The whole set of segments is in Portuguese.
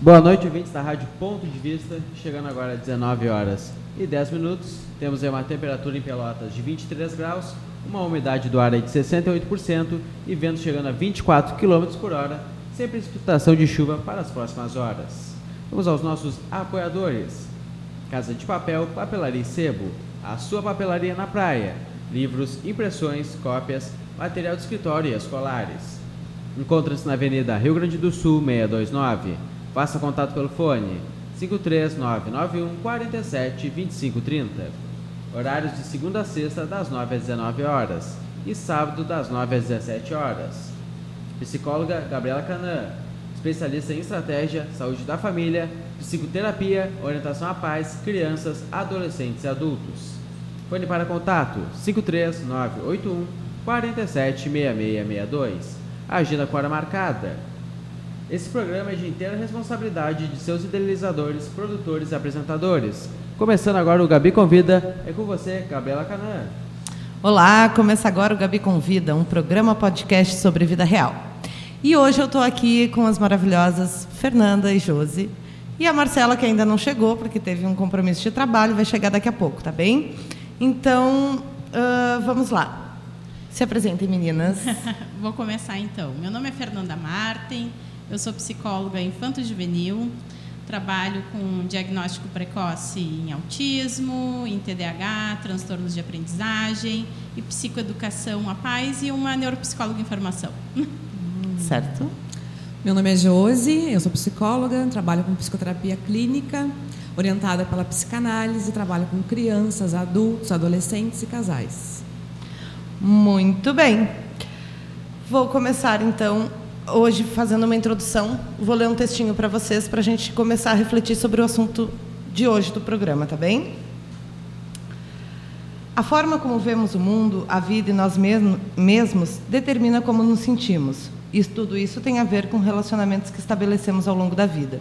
Boa noite, ouvintes da Rádio Ponto de Vista. Chegando agora às 19 horas e 10 minutos. Temos uma temperatura em Pelotas de 23 graus, uma umidade do ar de 68% e vento chegando a 24 km por hora, sem precipitação de chuva para as próximas horas. Vamos aos nossos apoiadores. Casa de Papel, Papelaria e Sebo, a sua papelaria na praia. Livros, impressões, cópias, material de escritório e escolares. Encontra-se na Avenida Rio Grande do Sul, 629. Faça contato pelo fone 53991 47 2530. Horários de segunda a sexta, das 9 às 19 horas e sábado, das 9 às 17 horas. Psicóloga Gabriela Canã, especialista em estratégia, saúde da família, psicoterapia, orientação à paz, crianças, adolescentes e adultos. Fone para contato 53981 476662. Agenda com hora marcada. Esse programa é de inteira responsabilidade de seus idealizadores, produtores e apresentadores. Começando agora o Gabi Convida, é com você, Gabriela Canã. Olá, começa agora o Gabi Convida, um programa podcast sobre vida real. E hoje eu estou aqui com as maravilhosas Fernanda e Josi. E a Marcela, que ainda não chegou, porque teve um compromisso de trabalho, vai chegar daqui a pouco, tá bem? Então, uh, vamos lá. Se apresentem, meninas. Vou começar então. Meu nome é Fernanda Martin, eu sou psicóloga infanto-juvenil, trabalho com diagnóstico precoce em autismo, em TDAH, transtornos de aprendizagem e psicoeducação à paz e uma neuropsicóloga em formação. Certo? Meu nome é Josi, eu sou psicóloga, trabalho com psicoterapia clínica, orientada pela psicanálise, trabalho com crianças, adultos, adolescentes e casais. Muito bem. Vou começar então hoje fazendo uma introdução. Vou ler um textinho para vocês para a gente começar a refletir sobre o assunto de hoje do programa, tá bem? A forma como vemos o mundo, a vida e nós mesmo, mesmos determina como nos sentimos. E tudo isso tem a ver com relacionamentos que estabelecemos ao longo da vida.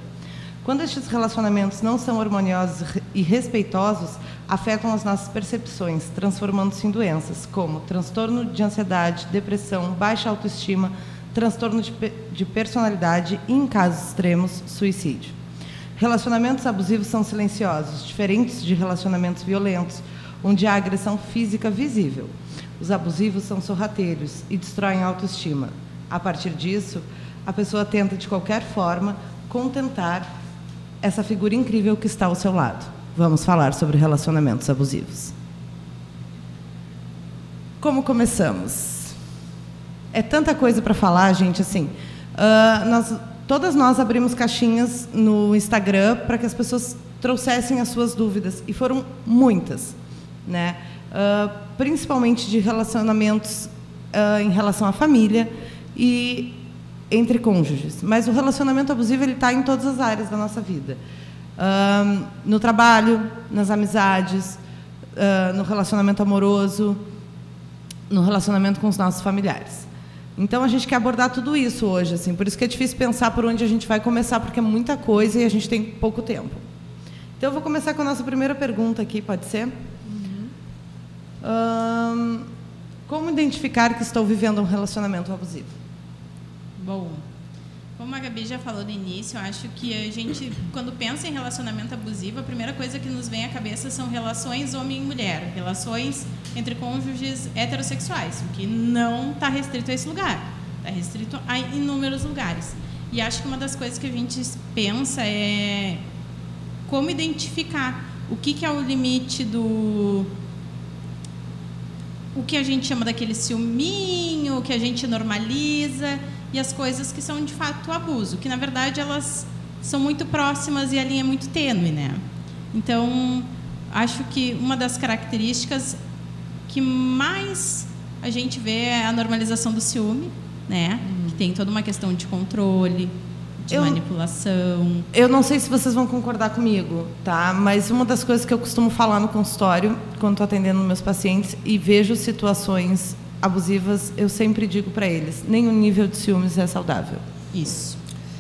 Quando estes relacionamentos não são harmoniosos e respeitosos, afetam as nossas percepções, transformando-se em doenças como transtorno de ansiedade, depressão, baixa autoestima, transtorno de, de personalidade e, em casos extremos, suicídio. Relacionamentos abusivos são silenciosos, diferentes de relacionamentos violentos, onde há agressão física visível. Os abusivos são sorrateiros e destroem a autoestima. A partir disso, a pessoa tenta, de qualquer forma, contentar essa figura incrível que está ao seu lado. Vamos falar sobre relacionamentos abusivos. Como começamos? É tanta coisa para falar, gente. Assim, uh, nós, todas nós abrimos caixinhas no Instagram para que as pessoas trouxessem as suas dúvidas e foram muitas, né? Uh, principalmente de relacionamentos uh, em relação à família e entre cônjuges. Mas o relacionamento abusivo ele está em todas as áreas da nossa vida. Uh, no trabalho, nas amizades, no relacionamento amoroso, no relacionamento com os nossos familiares. Então a gente quer abordar tudo isso hoje, assim. Por isso que é difícil pensar por onde a gente vai começar, porque é muita coisa e a gente tem pouco tempo. Então eu vou começar com a nossa primeira pergunta aqui, pode ser? Uhum. Uh, como identificar que estou vivendo um relacionamento abusivo? Bom, como a Gabi já falou no início, eu acho que a gente, quando pensa em relacionamento abusivo, a primeira coisa que nos vem à cabeça são relações homem e mulher, relações entre cônjuges heterossexuais, o que não está restrito a esse lugar, está restrito a inúmeros lugares. E acho que uma das coisas que a gente pensa é como identificar o que, que é o limite do o que a gente chama daquele ciúminho, o que a gente normaliza e as coisas que são de fato abuso, que na verdade elas são muito próximas e a linha é muito tênue, né? Então, acho que uma das características que mais a gente vê é a normalização do ciúme, né? Uhum. Que tem toda uma questão de controle, de eu, manipulação. Eu não sei se vocês vão concordar comigo, tá? Mas uma das coisas que eu costumo falar no consultório, quando estou atendendo meus pacientes e vejo situações abusivas, eu sempre digo para eles: nenhum nível de ciúmes é saudável. Isso.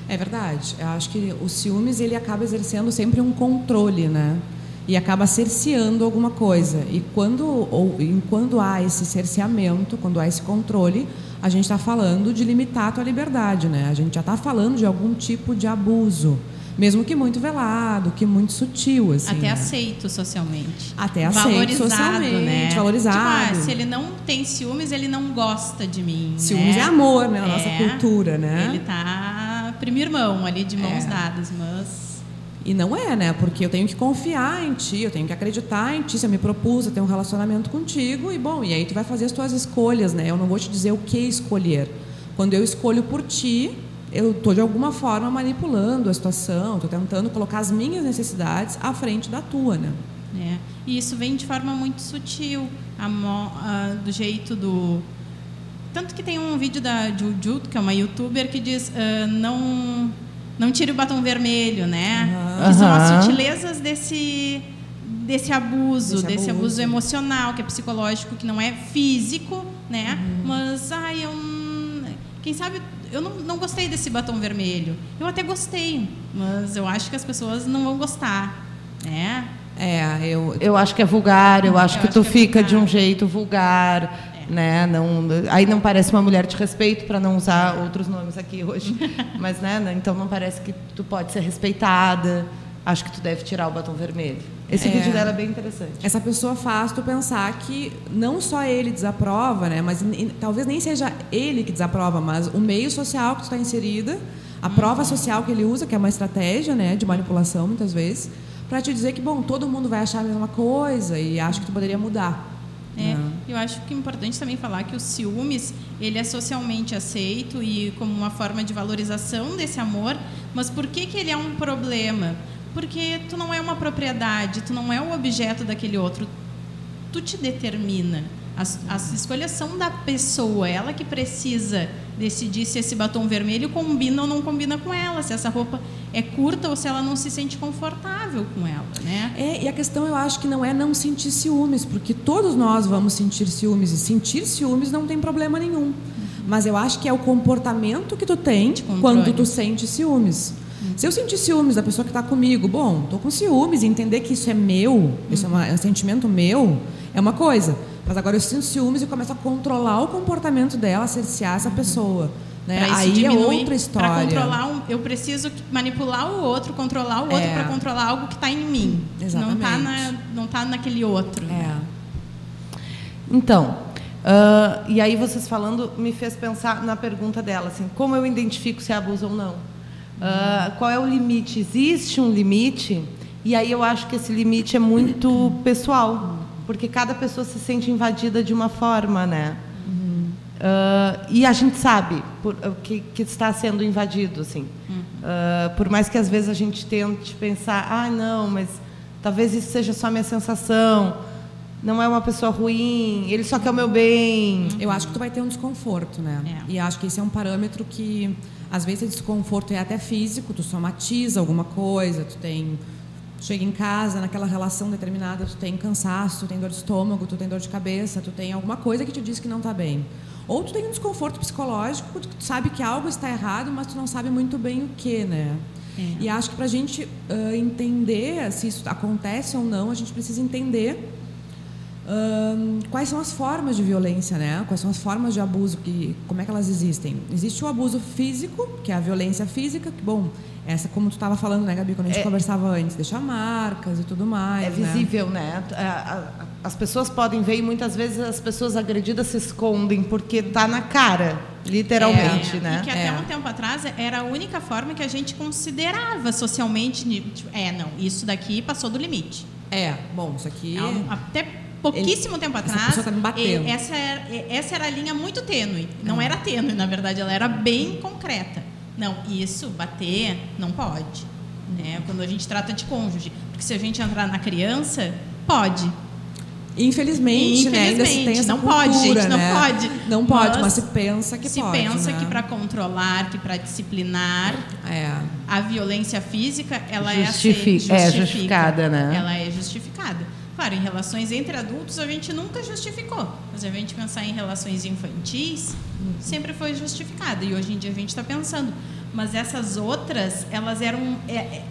É verdade. Eu acho que o ciúmes ele acaba exercendo sempre um controle, né? E acaba cerceando alguma coisa. E quando, ou, quando há esse cerceamento, quando há esse controle, a gente está falando de limitar a tua liberdade, né? A gente já está falando de algum tipo de abuso. Mesmo que muito velado, que muito sutil, assim. Até né? aceito socialmente. Até aceito socialmente, né? valorizado. Tipo, ah, se ele não tem ciúmes, ele não gosta de mim. Ciúmes né? é amor, né? Na nossa É. cultura, né? Ele tá primeiro mão ali de mãos É. dadas, mas E não é, né? Porque eu tenho que confiar em ti, eu tenho que acreditar em ti. Se eu me propus a ter um relacionamento contigo, e bom, e aí tu vai fazer as tuas escolhas, né? Eu não vou te dizer o que escolher. Quando eu escolho por ti, eu estou de alguma forma manipulando a situação, estou tentando colocar as minhas necessidades à frente da tua, né? É. E isso vem de forma muito sutil, a mo- a- do jeito do. Tanto que tem um vídeo da Juju, que é uma youtuber, que diz: ah, não, não tire o batom vermelho, né? Aham. Que são as sutilezas desse, desse abuso, Desse desse, abuso. abuso. emocional, que é psicológico, que não é físico, né? Uhum. Mas, ai, eu. Quem sabe. Eu não, não gostei desse batom vermelho. Eu até gostei, mas eu acho que as pessoas não vão gostar, né? É, eu. Eu acho que é vulgar, eu acho Eu que acho tu que é fica vulgar. de um jeito vulgar, né? Não, aí não parece uma mulher de respeito para não usar outros nomes aqui hoje, mas né? né, Então não parece que tu pode ser respeitada. Acho que tu deve tirar o batom vermelho. Esse É. vídeo dela é bem interessante. Essa pessoa faz tu pensar que não só ele desaprova, né? Mas talvez nem seja ele que desaprova, mas o meio social que tu está inserida, a prova social que ele usa, que é uma estratégia, né, de manipulação muitas vezes, para te dizer que bom, todo mundo vai achar a mesma coisa e acho que tu poderia mudar. Né? eu acho que é importante também falar que o ciúmes ele é socialmente aceito e como uma forma de valorização desse amor, mas por que, que ele é um problema? Porque tu não é uma propriedade, tu não é o objeto daquele outro, tu te determina. As, as escolhas são da pessoa, ela que precisa decidir se esse batom vermelho combina ou não combina com ela, se essa roupa é curta ou se ela não se sente confortável com ela, né? É, e a questão eu acho que não é não sentir ciúmes, porque todos nós vamos sentir ciúmes e sentir ciúmes não tem problema nenhum. Mas eu acho que é o comportamento que tu tem quando tu sente ciúmes. Se eu sentir ciúmes da pessoa que está comigo, bom, tô com ciúmes entender que isso é meu, isso é, uma- é um sentimento meu, é uma coisa. Mas agora eu sinto ciúmes e começo a controlar o comportamento dela, cercear essa pessoa. Né? Aí é outra história. Pra controlar um, eu preciso manipular o outro, controlar o outro É. para controlar algo que está em mim. Não está Exatamente. na, não tá naquele outro. É. Então, ah, e aí vocês falando me fez pensar na pergunta dela, assim, como eu identifico se é abuso ou não? Ah, qual é o limite? Existe um limite? E aí eu acho que esse limite é muito pessoal, porque cada pessoa se sente invadida de uma forma, né? Ah, e a gente sabe por- o que, que está sendo invadido, assim. Ah, por mais que às vezes a gente tente pensar, ah, não, mas talvez isso seja só minha sensação. Não é uma pessoa ruim, ele só quer o meu bem. Eu acho que tu vai ter um desconforto, né? É. E acho que esse é um parâmetro que, às vezes, esse desconforto é até físico, tu somatiza alguma coisa, tu tem. Chega em casa, naquela relação determinada, tu tem cansaço, tu tem dor de estômago, tu tem dor de cabeça, tu tem alguma coisa que te diz que não está bem. Ou tu tem um desconforto psicológico, tu sabe que algo está errado, mas tu não sabe muito bem o que, né? É. E acho que para a gente ah, entender se isso acontece ou não, a gente precisa entender Quais são as formas de violência, né? Quais são as formas de abuso que, como é que elas existem? Existe o abuso físico, que é a violência física, que bom, essa como tu estava falando, né, Gabi, quando a gente É- conversava antes, deixar marcas e tudo mais, É né? visível, né? A- As pessoas podem ver e muitas vezes as pessoas agredidas se escondem porque tá na cara, literalmente, É, né? E que até É. um tempo atrás era a única forma que a gente considerava socialmente. tipo, É, não, isso daqui passou do limite. É, bom, isso aqui um- Até pouquíssimo tempo essa atrás. pessoa tá me batendo. eh, Essa era, eh, essa era a linha muito tênue. Não era tênue, na verdade, ela era bem concreta. Não, isso, bater, não pode. Né? Quando a gente trata de cônjuge. Porque se a gente entrar na criança, pode. Infelizmente, né, ainda se tem Infelizmente, essa não pode, cultura, gente, não né? pode. Não pode, Mas mas se pensa que se pode, pensa né? que para controlar, que para disciplinar, É. a violência física, ela Justifi- é, aceita, é justifica. justificada, né? Ela é justificada. Claro, em relações entre adultos a gente nunca justificou. Mas a gente pensar em relações infantis, sempre foi justificada. E hoje em dia a gente está pensando. Mas essas outras, elas eram. é- é-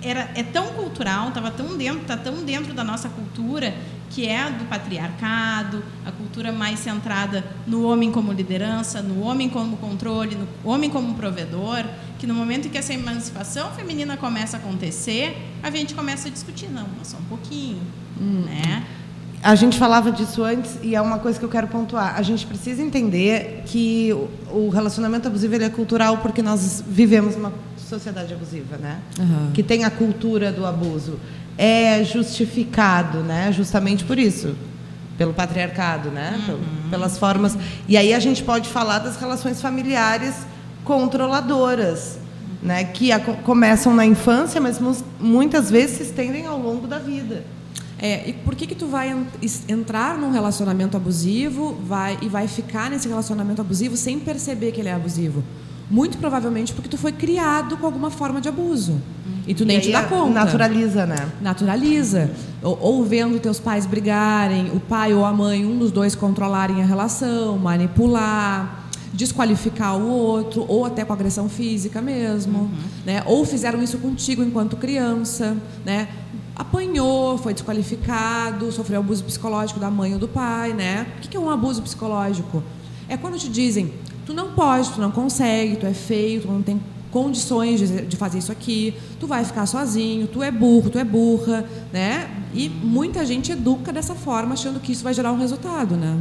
era, é tão cultural, estava tão dentro, tá tão dentro da nossa cultura, que é do patriarcado, a cultura mais centrada no homem como liderança, no homem como controle, no homem como provedor, que no momento em que essa emancipação feminina começa a acontecer, a gente começa a discutir, não, só um pouquinho, hum. né? A gente falava disso antes e é uma coisa que eu quero pontuar. A gente precisa entender que o relacionamento abusivo ele é cultural porque nós vivemos uma sociedade abusiva, né? Uhum. Que tem a cultura do abuso. É justificado, né? Justamente por isso, pelo patriarcado, né? Uhum. Pelas formas. E aí a gente pode falar das relações familiares controladoras, né? Que começam na infância, mas muitas vezes se estendem ao longo da vida. É, e por que que tu vai entrar num relacionamento abusivo vai, e vai ficar nesse relacionamento abusivo sem perceber que ele é abusivo? Muito provavelmente porque tu foi criado com alguma forma de abuso. E tu nem e te dá conta. Naturaliza, né? Naturaliza. Ou, ou, vendo teus pais brigarem, o pai ou a mãe, um dos dois controlarem a relação, manipular, desqualificar o outro, ou até com agressão física mesmo. Uhum. Né? Ou fizeram isso contigo enquanto criança. Né? Apanhou, foi desqualificado, sofreu abuso psicológico da mãe ou do pai. Né? O que é um abuso psicológico? É quando te dizem tu não pode, tu não consegue, tu é feio, tu não tem condições de, fazer isso aqui, tu vai ficar sozinho, tu é burro, tu é burra, né? E muita gente educa dessa forma, achando que isso vai gerar um resultado, né?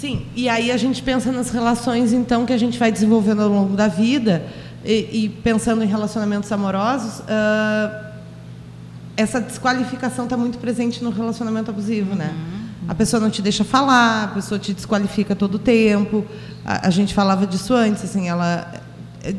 Sim, e aí a gente pensa nas relações, então, que a gente vai desenvolvendo ao longo da vida, e, e pensando em relacionamentos amorosos, uh, essa desqualificação está muito presente no relacionamento abusivo, né? Uhum. A pessoa não te deixa falar, a pessoa te desqualifica todo o tempo. A, a gente falava disso antes, assim, ela é,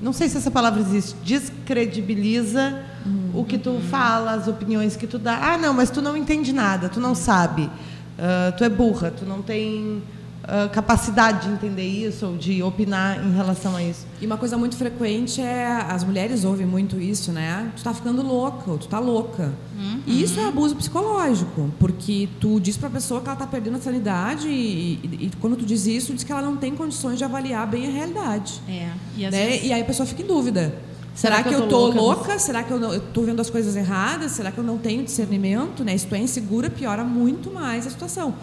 não sei se essa palavra existe, descredibiliza uhum. o que tu fala, as opiniões que tu dá. Ah, não, mas tu não entende nada, tu não sabe. Uh, tu é burra, tu não tem uh, capacidade de entender isso ou de opinar em relação a isso. E uma coisa muito frequente é as mulheres ouvem muito isso, né? Tu tá ficando louca, ou tu tá louca. Uhum. E isso é abuso psicológico, porque tu diz para a pessoa que ela tá perdendo a sanidade e, e, e, quando tu diz isso, diz que ela não tem condições de avaliar bem a realidade. É. E, né? vezes... e aí a pessoa fica em dúvida. Será, Será que, que, eu tô louca? louca? Será que eu estou vendo as coisas erradas? Será que eu não tenho discernimento? Né? Se tu é insegura, piora muito mais a situação.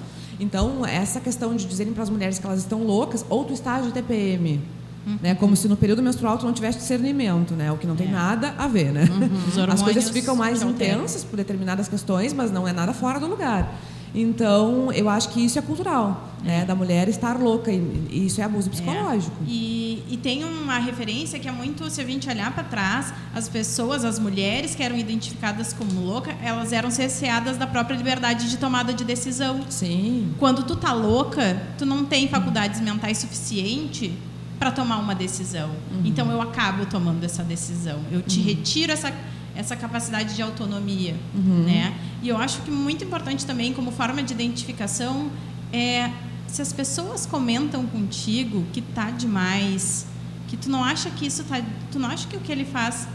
Então, essa questão de dizerem para as mulheres que elas estão loucas, ou tu estás de TPM, Uhum. Né? Como se no período menstrual tu não tivesse discernimento, né? O que não tem é. nada a ver, né? Uhum. As coisas ficam mais intensas por determinadas questões, mas não é nada fora do lugar. Então, eu acho que isso é cultural, né? Da mulher estar louca, e isso é abuso psicológico. É. E, e, tem uma referência que é muito, se a gente olhar para trás, as pessoas, as mulheres que eram identificadas como louca, elas eram cerceadas da própria liberdade de tomada de decisão. Sim. Quando tu tá louca, tu não tem faculdades mentais suficiente para tomar uma decisão. Uhum. Então eu acabo tomando essa decisão. Eu te uhum. retiro essa essa capacidade de autonomia, uhum. né? E eu acho que muito importante também como forma de identificação é se as pessoas comentam contigo que tá demais, que tu não acha que isso tá, tu não acha que o que ele faz,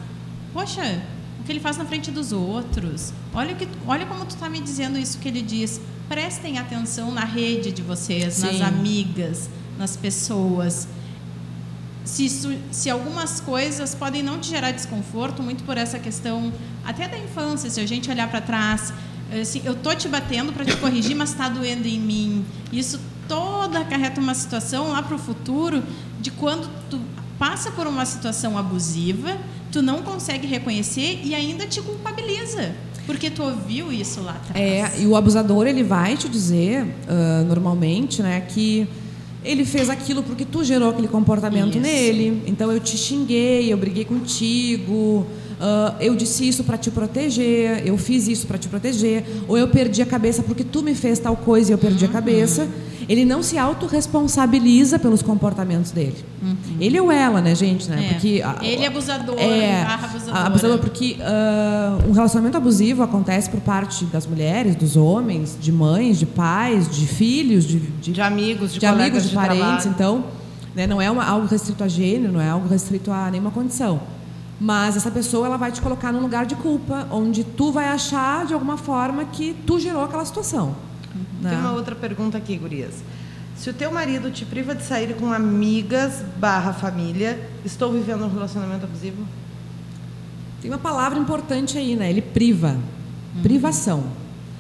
poxa, o que ele faz na frente dos outros. Olha que, olha como tu tá me dizendo isso que ele diz. Prestem atenção na rede de vocês, Sim. nas amigas, nas pessoas se, isso, se algumas coisas podem não te gerar desconforto, muito por essa questão até da infância, se a gente olhar para trás, assim, eu tô te batendo para te corrigir, mas está doendo em mim. Isso toda acarreta uma situação lá para o futuro de quando tu passa por uma situação abusiva, tu não consegue reconhecer e ainda te culpabiliza. Porque tu ouviu isso lá atrás. É, e o abusador ele vai te dizer, uh, normalmente, né, que ele fez aquilo porque tu gerou aquele comportamento isso. nele. Então eu te xinguei, eu briguei contigo, uh, eu disse isso para te proteger, eu fiz isso para te proteger, ou eu perdi a cabeça porque tu me fez tal coisa e eu perdi uhum. a cabeça. Ele não se autorresponsabiliza pelos comportamentos dele. Uhum. Ele ou ela, né, gente? Né? É. Porque, ele é abusador, é, abusador porque uh, um relacionamento abusivo acontece por parte das mulheres, dos homens, de mães, de pais, de filhos, de, de, de amigos, de, de amigos, de, de parentes. Então, né, não é uma, algo restrito a gênero, não é algo restrito a nenhuma condição. Mas essa pessoa ela vai te colocar num lugar de culpa, onde tu vai achar de alguma forma que tu gerou aquela situação. Tem uma outra pergunta aqui, gurias. Se o teu marido te priva de sair com amigas barra família, estou vivendo um relacionamento abusivo? Tem uma palavra importante aí, né? Ele priva. Uhum. Privação.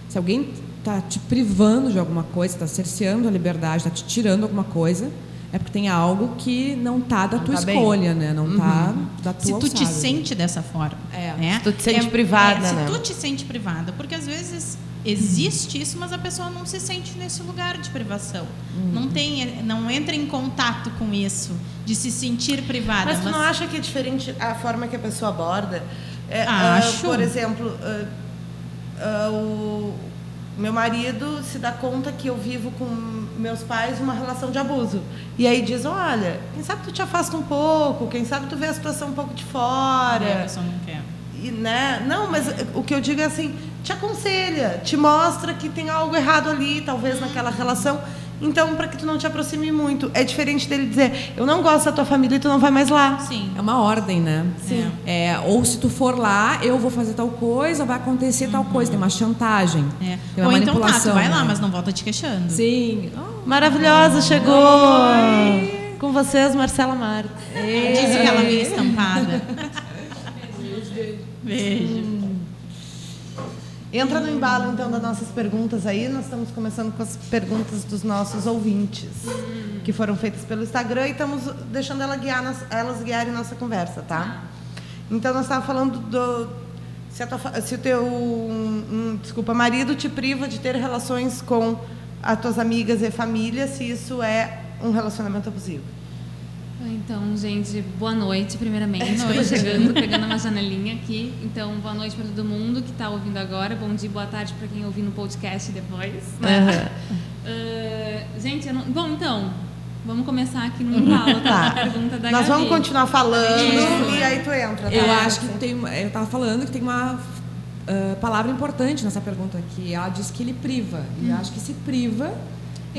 Se alguém está te privando de alguma coisa, está cerceando a liberdade, está te tirando alguma coisa, é porque tem algo que não tá da Não tua tá bem. escolha, né? Não tá da tua Se tu te alçada. sente dessa forma. É. né? Se tu te sente privada, se né? tu te sente privada, porque às vezes existe isso, mas a pessoa não se sente nesse lugar de privação. Uhum. Não tem, não entra em contato com isso, de se sentir privada. Mas tu não acha que é diferente a forma que a pessoa aborda? É, Acho. ah, por exemplo, ah, ah, o meu marido se dá conta que eu vivo com meus pais uma relação de abuso. E aí diz, olha, quem sabe tu te afasta um pouco, quem sabe tu vê a situação um pouco de E a fora. pessoa não quer. E, né? Não, mas o que eu digo é assim, te aconselha, te mostra que tem algo errado ali, talvez naquela relação. Então, para que tu não te aproxime muito. É diferente dele dizer, eu não gosto da tua família e tu não vai mais lá. Sim. É uma ordem, né? Sim. É, ou se tu for lá, eu vou fazer tal coisa, vai acontecer tal coisa. Tem uma chantagem. É. Tem uma Ou então tá, tu vai lá, né? mas não volta te queixando. Sim. Oh, Maravilhosa, chegou! Com vocês, Marcela Marta. Diz que ela veio estampada. Beijo. Entra no embalo, então, das nossas perguntas aí. Nós estamos começando com as perguntas dos nossos ouvintes, que foram feitas pelo Instagram e estamos deixando ela guiar elas guiarem nossa conversa, tá? Então, nós estávamos falando do... Se, tua se o teu um, um, desculpa, marido te priva de ter relações com as tuas amigas e família, se isso é um relacionamento abusivo. Então, gente, boa noite, primeiramente. Boa Estou noite. chegando, pegando uma janelinha aqui. Então, boa noite para todo mundo que está ouvindo agora. Bom dia, boa tarde para quem ouvir no podcast depois. né? Ah, gente, eu não... bom, então, vamos começar aqui no embalo, tá? A pergunta da Nós vamos Gabi. continuar falando Isso. e aí tu entra, tá? Eu acho que tem. uma- Eu estava falando que tem uma ah, palavra importante nessa pergunta que ela diz que ele priva. E eu acho que se priva,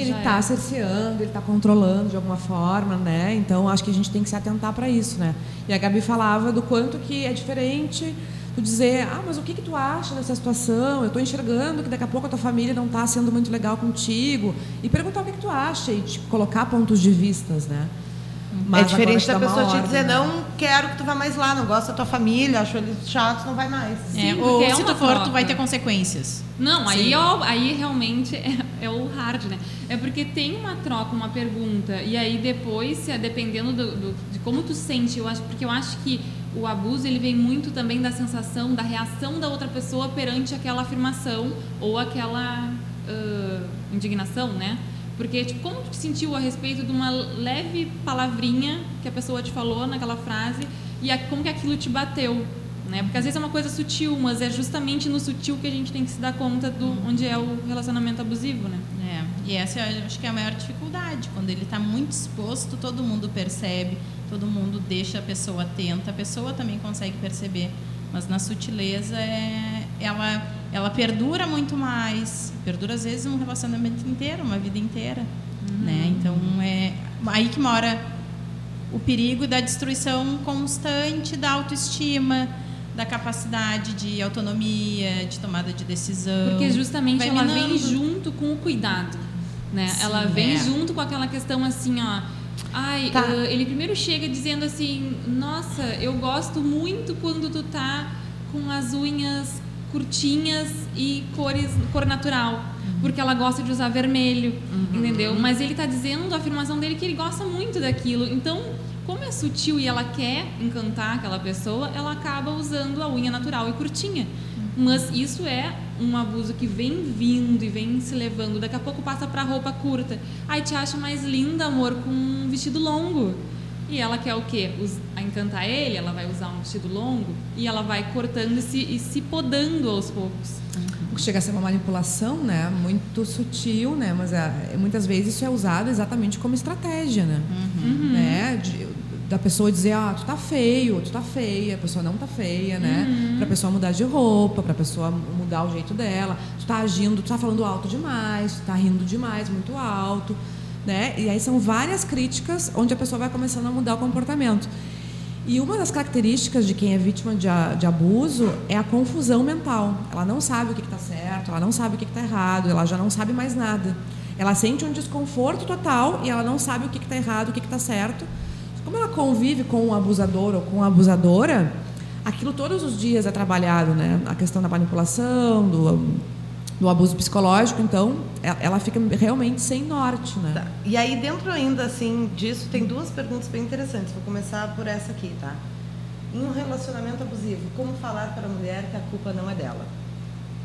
ele está é. cerceando, ele está controlando de alguma forma, né? Então acho que a gente tem que se atentar para isso, né? E a Gabi falava do quanto que é diferente tu dizer, ah, mas o que que tu acha dessa situação? Eu estou enxergando que daqui a pouco a tua família não está sendo muito legal contigo e perguntar o que que tu acha e tipo, colocar pontos de vistas, né? é diferente da uma pessoa te dizer, né? não quero que tu vá mais lá, não gosto da tua família, acho eles chatos, não vai mais. É, Sim, ou porque é se tu for, tu vai ter consequências. Não, aí, Sim. ó, aí realmente é, é o hard, né? É porque tem uma troca, uma pergunta, e aí depois, é dependendo do, do- de como tu sente, eu acho, porque eu acho que o abuso ele vem muito também da sensação, da reação da outra pessoa perante aquela afirmação ou aquela ah, indignação, né? Porque, tipo, como tu te sentiu a respeito de uma leve palavrinha que a pessoa te falou naquela frase e a, como que aquilo te bateu, né? Porque às vezes é uma coisa sutil, mas é justamente no sutil que a gente tem que se dar conta do onde é o relacionamento abusivo, né? É, e essa eu acho que é a maior dificuldade. Quando ele está muito exposto, todo mundo percebe, todo mundo deixa a pessoa atenta, a pessoa também consegue perceber. Mas na sutileza, é, ela, ela perdura muito mais. Perdura, às vezes, um relacionamento inteiro, uma vida inteira. Né? Então, é aí que mora o perigo da destruição constante da autoestima, da capacidade de autonomia, de tomada de decisão. Porque justamente Vai ela vem minando. junto com o cuidado, né? Sim, ela vem é. junto com aquela questão assim, ó. Ai, Tá. ah, ele primeiro chega dizendo assim, nossa, eu gosto muito quando tu tá com as unhas curtinhas e cores, cor natural. Porque ela gosta de usar vermelho, entendeu? Mas ele tá dizendo a afirmação dele que ele gosta muito daquilo. Então, como é sutil e ela quer encantar aquela pessoa, ela acaba usando a unha natural e curtinha. Mas isso é um abuso que vem vindo e vem se levando. Daqui a pouco passa pra roupa curta. Aí te acha mais linda, amor, com um vestido longo. E ela quer o quê? A encantar ele, ela vai usar um vestido longo e ela vai cortando e se, e se podando aos poucos. O que chega a ser uma manipulação, né? Muito sutil, né? Mas é, muitas vezes isso é usado exatamente como estratégia, né? Uhum. né? De- da pessoa dizer, ah, tu tá feio, tu tá feia, a pessoa não tá feia, né? Uhum. Pra pessoa mudar de roupa, pra pessoa mudar o jeito dela. Tu tá agindo, tu tá falando alto demais, tu tá rindo demais, muito alto, né? E aí são várias críticas onde a pessoa vai começando a mudar o comportamento. E uma das características de quem é vítima de, a- de abuso é a confusão mental. Ela não sabe o que está certo, ela não sabe o que está errado, ela já não sabe mais nada. Ela sente um desconforto total e ela não sabe o que está errado, o que está certo. Como ela convive com o abusador ou com a abusadora, aquilo todos os dias é trabalhado, né? A questão da manipulação, do, no abuso psicológico, então ela, ela fica realmente sem norte, né? Tá. E aí, dentro ainda assim disso, tem duas perguntas bem interessantes. Vou começar por essa aqui, tá? Em um relacionamento abusivo, como falar para a mulher que a culpa não é dela?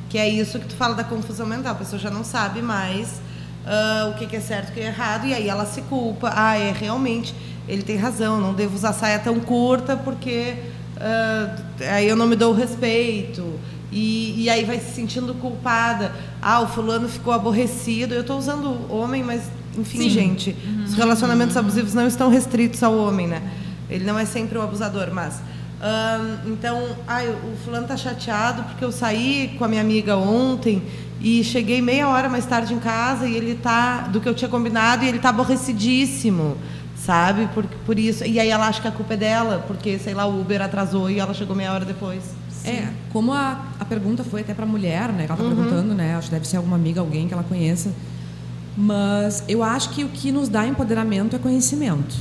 Que é isso que tu fala da confusão mental. A pessoa já não sabe mais uh, o que, que é certo e o que é errado, e aí ela se culpa. Ah, é realmente, ele tem razão, não devo usar saia tão curta porque uh, aí eu não me dou o respeito. E, e, aí vai se sentindo culpada. Ah, o fulano ficou aborrecido. Eu estou usando homem, mas, enfim, Sim. gente, uhum. os relacionamentos abusivos não estão restritos ao homem, né? Ele não é sempre o abusador, mas. então, ah, o fulano está chateado porque eu saí com a minha amiga ontem e cheguei meia hora mais tarde em casa e ele tá do que eu tinha combinado e ele tá aborrecidíssimo, sabe? Por, por isso. E aí ela acha que a culpa é dela, porque, sei lá, o Uber atrasou e ela chegou meia hora depois. É, como a, a pergunta foi até para a mulher, né? Ela está uhum. perguntando, né? Acho que deve ser alguma amiga, alguém que ela conheça. Mas eu acho que o que nos dá empoderamento é conhecimento.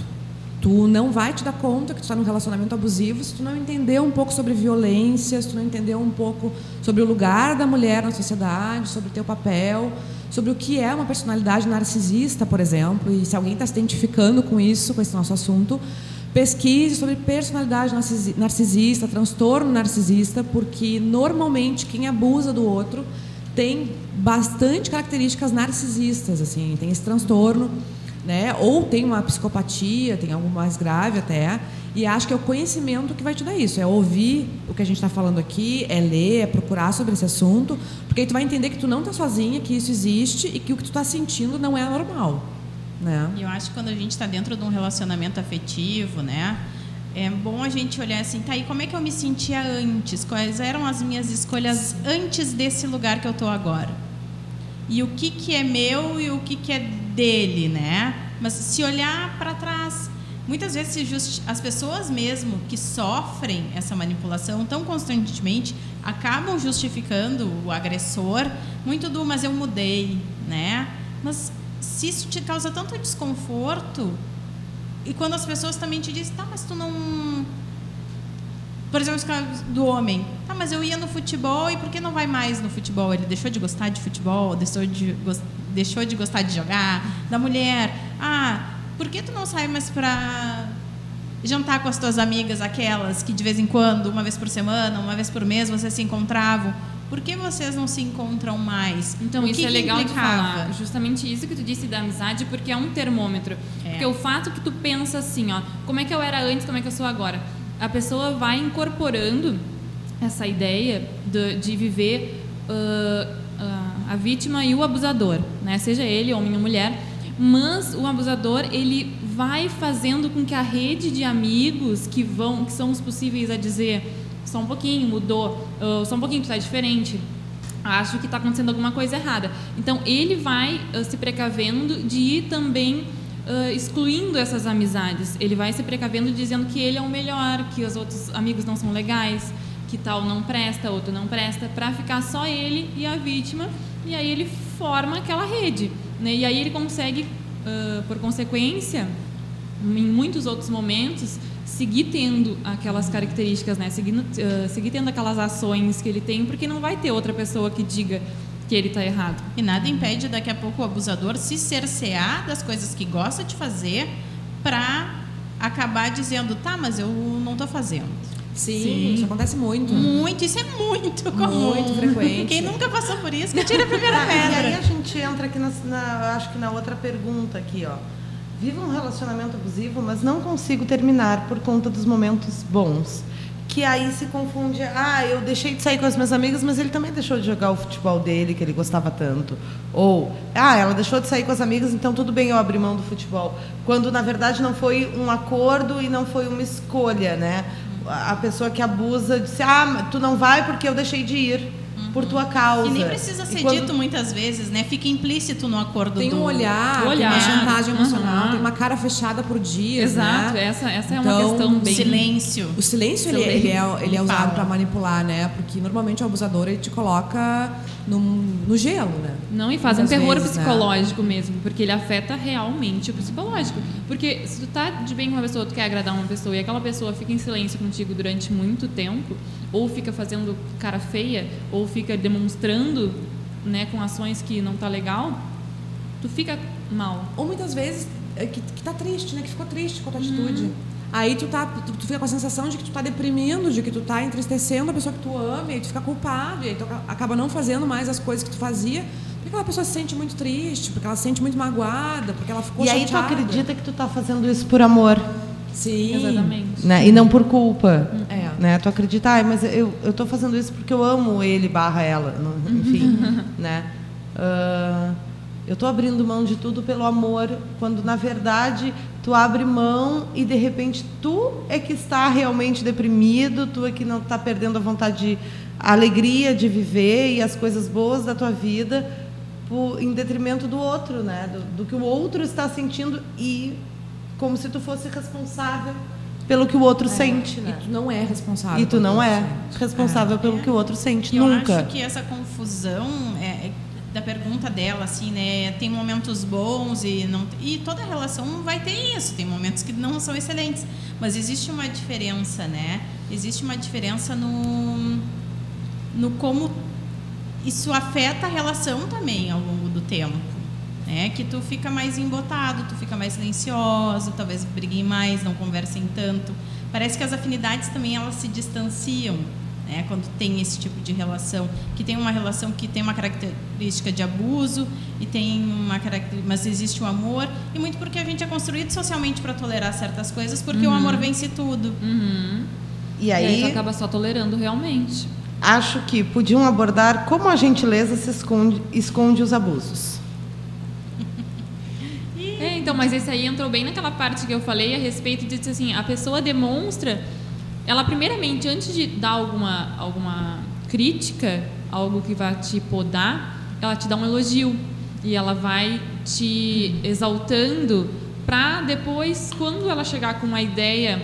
Tu não vai te dar conta que tu está num relacionamento abusivo se tu não entender um pouco sobre violência, se tu não entender um pouco sobre o lugar da mulher na sociedade, sobre o teu papel, sobre o que é uma personalidade narcisista, por exemplo, e se alguém está se identificando com isso, com esse nosso assunto, Pesquise sobre personalidade narcisista, transtorno narcisista, porque normalmente quem abusa do outro tem bastante características narcisistas, assim, tem esse transtorno, né? Ou tem uma psicopatia, tem algo mais grave até. E acho que é o conhecimento que vai te dar isso, é ouvir o que a gente está falando aqui, é ler, é procurar sobre esse assunto, porque aí tu vai entender que tu não está sozinha, que isso existe e que o que tu está sentindo não é normal. Né? Eu acho que quando a gente está dentro de um relacionamento afetivo, né? É bom a gente olhar assim, tá, e como é que eu me sentia antes? Quais eram as minhas escolhas antes desse lugar que eu estou agora? E o que, que é meu e o que, que é dele, né? Mas se olhar para trás, muitas vezes as pessoas mesmo que sofrem essa manipulação tão constantemente acabam justificando o agressor muito do mas eu mudei, né? Mas se isso te causa tanto desconforto, e quando as pessoas também te dizem, tá, mas tu não. Por exemplo, os casos do homem. Tá, mas eu ia no futebol e por que não vai mais no futebol? Ele deixou de gostar de futebol, deixou de, deixou de gostar de jogar. Da mulher, ah, por que tu não sai mais para jantar com as tuas amigas, aquelas que de vez em quando, uma vez por semana, uma vez por mês, vocês se encontravam? por que vocês não se encontram mais? Então, o isso que é legal implicava? de falar. Justamente isso que tu disse da amizade, porque é um termômetro. É. Porque o fato que tu pensa assim, ó, como é que eu era antes, como é que eu sou agora? A pessoa vai incorporando essa ideia de, de viver uh, uh, a vítima e o abusador, né? Seja ele homem ou mulher, mas o abusador ele vai fazendo com que a rede de amigos que vão, que são os possíveis a dizer só um pouquinho, mudou, uh, só um pouquinho, está diferente. Acho que está acontecendo alguma coisa errada. Então, ele vai se precavendo de ir também uh, excluindo essas amizades. Ele vai se precavendo dizendo que ele é o melhor, que os outros amigos não são legais, que tal não presta, outro não presta, para ficar só ele e a vítima. E aí ele forma aquela rede. Né? E aí ele consegue, por consequência, em muitos outros momentos, seguir tendo aquelas características, né? Seguir, uh, seguir tendo aquelas ações que ele tem, porque não vai ter outra pessoa que diga que ele está errado. E nada impede daqui a pouco o abusador se cercear das coisas que gosta de fazer para acabar dizendo, tá, mas eu não estou fazendo. Sim, Sim, isso acontece muito. Muito, isso é muito comum. Muito frequente. Quem nunca passou por isso, que tira a primeira pedra. E aí a gente entra aqui na, na, acho que na outra pergunta aqui, ó vivo um relacionamento abusivo, mas não consigo terminar por conta dos momentos bons. Que aí se confunde, ah, eu deixei de sair com as minhas amigas, mas ele também deixou de jogar o futebol dele, que ele gostava tanto. Ou, ah, ela deixou de sair com as amigas, então tudo bem eu abrir mão do futebol. Quando, na verdade, não foi um acordo e não foi uma escolha, né? A pessoa que abusa disse, ah, tu não vai porque eu deixei de ir por tua causa. E nem precisa ser quando... dito muitas vezes, né? Fica implícito no acordo tem do... um olhar, olhar. tem uma chantagem emocional, uhum. tem uma cara fechada por dias, Exato, né? essa, essa é então, uma questão bem... Silêncio. O silêncio, ele, ele, é, ele é usado para manipular, né? Porque normalmente o abusador, ele te coloca no, no gelo, né? Não, e faz Muitas um terror vezes, né? psicológico né? mesmo, porque ele afeta realmente o psicológico. Porque se tu tá de bem com uma pessoa, tu quer agradar uma pessoa, e aquela pessoa fica em silêncio contigo durante muito tempo, ou fica fazendo cara feia, ou fica demonstrando né, com ações que não tá legal, tu fica mal. Ou muitas vezes é, que, que tá triste, né? Que ficou triste com a tua atitude. Aí tu, tá, tu, tu fica com a sensação de que tu tá deprimindo, de que tu tá entristecendo a pessoa que tu ama, e aí tu fica culpado, e aí tu aca- acaba não fazendo mais as coisas que tu fazia, porque aquela pessoa se sente muito triste, porque ela se sente muito magoada, porque ela ficou E aí tu chateada. acredita que tu tá fazendo isso por amor, Sim. Exatamente. né? E não por culpa. É. Né? Tu acredita, ai, mas eu, eu tô fazendo isso porque eu amo ele barra ela, enfim, né? Ah, eu tô abrindo mão de tudo pelo amor, quando na verdade tu abre mão e de repente tu é que está realmente deprimido, tu é que não está perdendo a vontade, de, a alegria de viver e as coisas boas da tua vida por- em detrimento do outro, né? Do, do que o outro está sentindo e como se tu fosse responsável pelo que o outro sente, né? E tu não é responsável. E tu pelo não que é responsável pelo que o outro sente, eu nunca. acho que essa confusão é, é da pergunta dela, assim, né? Tem momentos bons e não e toda relação vai ter isso. Tem momentos que não são excelentes, mas existe uma diferença, né? Existe uma diferença no no como isso afeta a relação também ao longo do tempo. Né? Que tu fica mais embotado, tu fica mais silencioso, talvez briguem mais, não conversem tanto. Parece que as afinidades também elas se distanciam, né? Quando tem esse tipo de relação, que tem uma relação que tem uma característica de abuso e tem uma característica, mas existe o amor e muito porque a gente é construído socialmente para tolerar certas coisas, porque o amor vence tudo. Uhum. E E aí, tu aí, acaba só tolerando realmente. acho que podiam abordar como a gentileza se esconde, esconde os abusos. Então, mas esse aí entrou bem naquela parte que eu falei a respeito de assim, a pessoa demonstra, ela primeiramente antes de dar alguma alguma crítica, algo que vai te podar, ela te dá um elogio e ela vai te exaltando para depois quando ela chegar com uma ideia,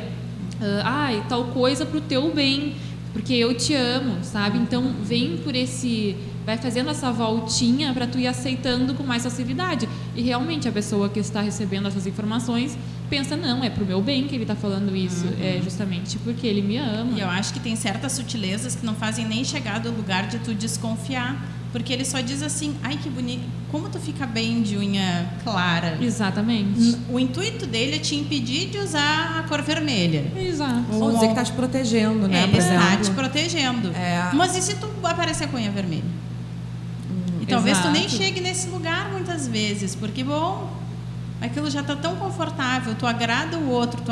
ah, ai, tal coisa pro teu bem, porque eu te amo, sabe? Então, vem por esse vai fazendo essa voltinha para tu ir aceitando com mais facilidade. E realmente a pessoa que está recebendo essas informações pensa não, é pro meu bem que ele está falando isso, é justamente porque ele me ama. E eu acho que tem certas sutilezas que não fazem nem chegar do lugar de tu desconfiar. Porque ele só diz assim, ai que bonito, como tu fica bem de unha clara. Exatamente. O intuito dele é te impedir de usar a cor vermelha. Exato. Ou dizer que tá te protegendo, né? É, ele por está exemplo. te protegendo. É. Mas e se tu aparecer com a unha vermelha? Talvez tu nem chegue nesse lugar muitas vezes, porque, bom, aquilo já está tão confortável, tu agrada o outro, tu,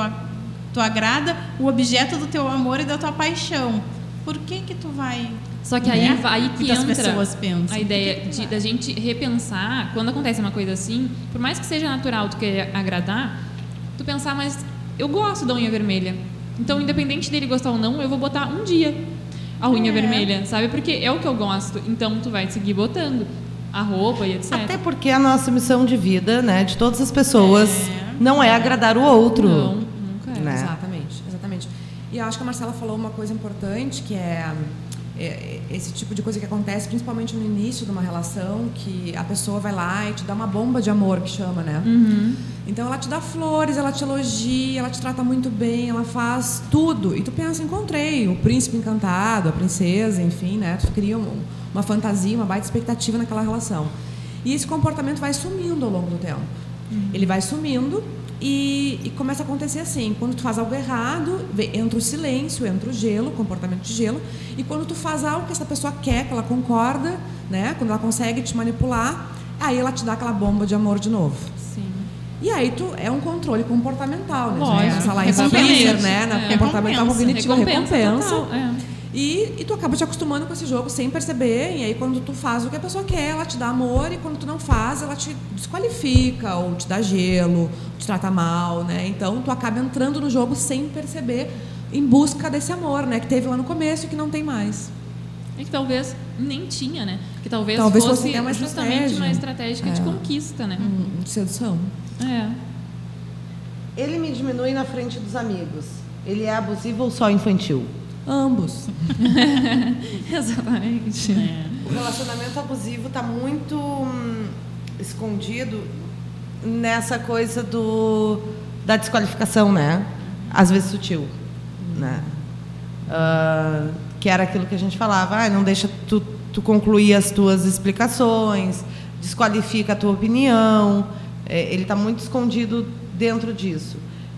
tu agrada o objeto do teu amor e da tua paixão. Por que que tu vai... Só que aí, vai- aí que Muitas entra pessoas pensam. a ideia de, da gente repensar, quando acontece uma coisa assim, por mais que seja natural tu querer agradar, tu pensar, mas eu gosto da unha vermelha. Então, independente dele gostar ou não, eu vou botar um dia a unha É. vermelha, sabe? Porque é o que eu gosto. Então, tu vai seguir botando a roupa e etc. Até porque a nossa missão de vida, né, de todas as pessoas, É. não é agradar o outro. Não, nunca é. Né? Exatamente, exatamente. E eu acho que a Marcela falou uma coisa importante, que é, é, esse tipo de coisa que acontece principalmente no início de uma relação, que a pessoa vai lá e te dá uma bomba de amor, que chama, né? Uhum. Então ela te dá flores, ela te elogia, ela te trata muito bem, ela faz tudo. E tu pensa, encontrei o príncipe encantado, a princesa, enfim, né? Tu cria um- uma fantasia, uma baita expectativa naquela relação. E esse comportamento vai sumindo ao longo do tempo. Ele vai sumindo e, e começa a acontecer assim. Quando tu faz algo errado, entra o silêncio, entra o gelo, o comportamento de gelo. E quando tu faz algo que essa pessoa quer, que ela concorda, né? Quando ela consegue te manipular, aí ela te dá aquela bomba de amor de novo. Sim. E aí tu é um controle comportamental, né? Lógico, Essa lá em né? Na É. comportamental Recompensa, cognitiva recompensa. total, é. E, e tu acaba te acostumando com esse jogo sem perceber. E aí quando tu faz o que a pessoa quer, ela te dá amor. E quando tu não faz, ela te desqualifica, ou te dá gelo, te trata mal, né? Então tu acaba entrando no jogo sem perceber, em busca desse amor, né? Que teve lá no começo e que não tem mais. É que talvez nem tinha, né? Que talvez, Talvez fosse, fosse uma justamente estratégia. uma estratégia de É. conquista, né? Hum, sedução. É. Ele me diminui na frente dos amigos. Ele é abusivo ou só infantil? Ambos. Exatamente. O relacionamento abusivo está muito hum, escondido nessa coisa do da desqualificação, né? Às vezes sutil, né? Ah, que era aquilo que a gente falava, ah, não deixa tu tu concluir as tuas explicações, desqualifica a tua opinião. É, ele está muito escondido dentro disso.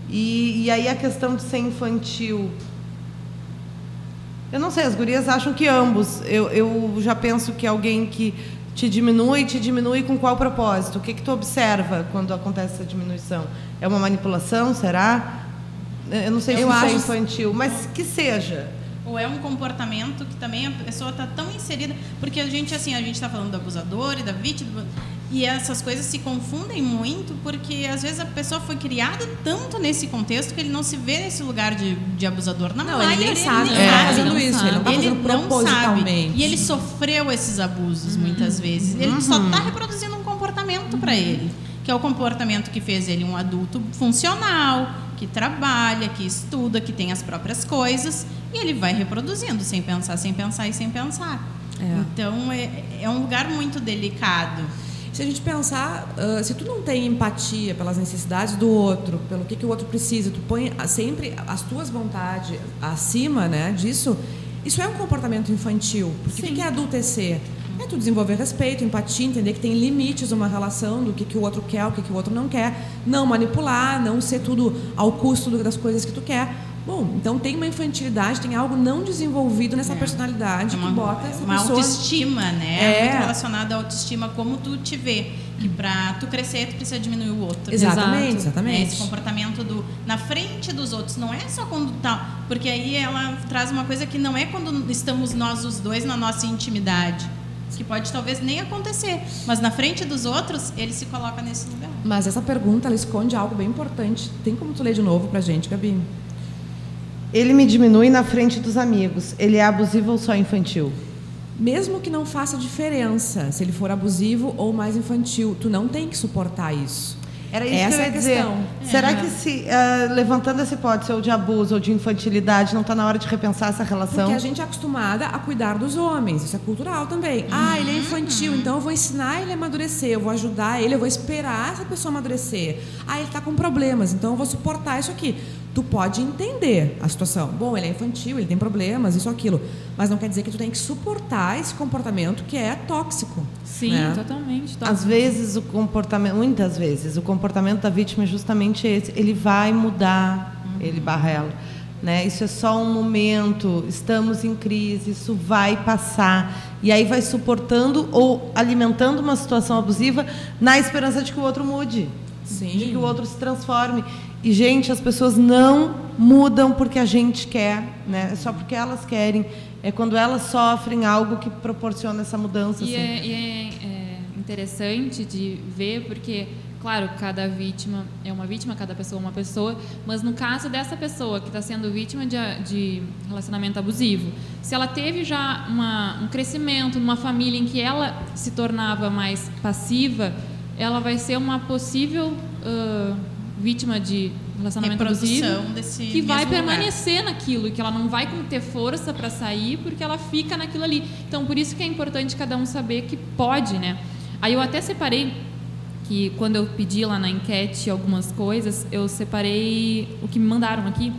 E, e aí a questão de ser infantil. Eu não sei, as gurias acham que ambos. Eu, eu já penso que alguém que te diminui, te diminui com qual propósito? O que, que tu observa quando acontece essa diminuição? É uma manipulação, será? Eu não sei se Eu isso é acho- infantil, mas que seja. Ou é um comportamento que também a pessoa está tão inserida. Porque a gente, assim, a gente está falando do abusador e da vítima. E essas coisas se confundem muito porque às vezes a pessoa foi criada tanto nesse contexto que ele não se vê nesse lugar de, de abusador. Na Não, ele nem maioria, sabe ele não tá sabe. fazendo não isso, ele não tá ele fazendo não propositalmente. sabe. E ele sofreu esses abusos muitas vezes. Ele só está reproduzindo um comportamento para ele, que é o comportamento que fez ele um adulto funcional, que trabalha, que estuda, que tem as próprias coisas, e ele vai reproduzindo sem pensar, sem pensar e sem pensar. É. Então é, é um lugar muito delicado. Se a gente pensar, ah, se tu não tem empatia pelas necessidades do outro, pelo que, que o outro precisa, tu põe sempre as tuas vontades acima né, disso, isso é um comportamento infantil. Porque o que é adultecer? É tu desenvolver respeito, empatia, entender que tem limites uma relação do que, que o outro quer, o que, que o outro não quer, não manipular, não ser tudo ao custo das coisas que tu quer. Bom, então tem uma infantilidade, tem algo não desenvolvido nessa personalidade É uma, que bota essa uma pessoa... autoestima, né? É. Muito relacionada à autoestima, como tu te vê. Que pra tu crescer, tu precisa diminuir o outro. Exatamente, Exato. É, exatamente. esse comportamento do na frente dos outros não é só quando tá porque aí ela traz uma coisa que não é quando estamos nós os dois na nossa intimidade que pode talvez nem acontecer mas na frente dos outros ele se coloca nesse lugar Mas essa pergunta ela esconde algo bem importante. Tem como tu ler de novo pra gente, Gabi? Ele me diminui na frente dos amigos. Ele é abusivo ou só infantil? Mesmo que não faça diferença se ele for abusivo ou mais infantil, tu não tem que suportar isso. Era isso Essa que eu é ia a dizer. questão. Será que se ah, levantando essa hipótese ou de abuso ou de infantilidade, não está na hora de repensar essa relação? Porque a gente é acostumada a cuidar dos homens, isso é cultural também. Ah, ele é infantil, então eu vou ensinar ele a amadurecer, eu vou ajudar ele, eu vou esperar essa pessoa amadurecer. Ah, ele está com problemas, então eu vou suportar isso aqui. Tu pode entender a situação. Bom, ele é infantil, ele tem problemas, isso aquilo. Mas não quer dizer que tu tem que suportar esse comportamento que é tóxico. Sim, né? totalmente. Às vezes o comportamento, muitas vezes, o comportamento da vítima é justamente esse. Ele vai mudar, ele barra ela. Né? Isso é só um momento, estamos em crise, isso vai passar. E aí vai suportando ou alimentando uma situação abusiva na esperança de que o outro mude. Sim. De que o outro se transforme. E, gente, as pessoas não mudam porque a gente quer, né? É só porque elas querem. É quando elas sofrem algo que proporciona essa mudança. E, assim. é, e é, é interessante de ver porque, claro, cada vítima é uma vítima, cada pessoa é uma pessoa, mas no caso dessa pessoa que está sendo vítima de, de relacionamento abusivo, se ela teve já uma, um crescimento numa família em que ela se tornava mais passiva, ela vai ser uma possível ah, vítima de relacionamento abusivo que vai mesmo lugar. permanecer naquilo e que ela não vai ter força para sair porque ela fica naquilo ali. Então, por isso que é importante cada um saber que pode, né? Aí eu até separei que quando eu pedi lá na enquete algumas coisas, eu separei o que me mandaram aqui,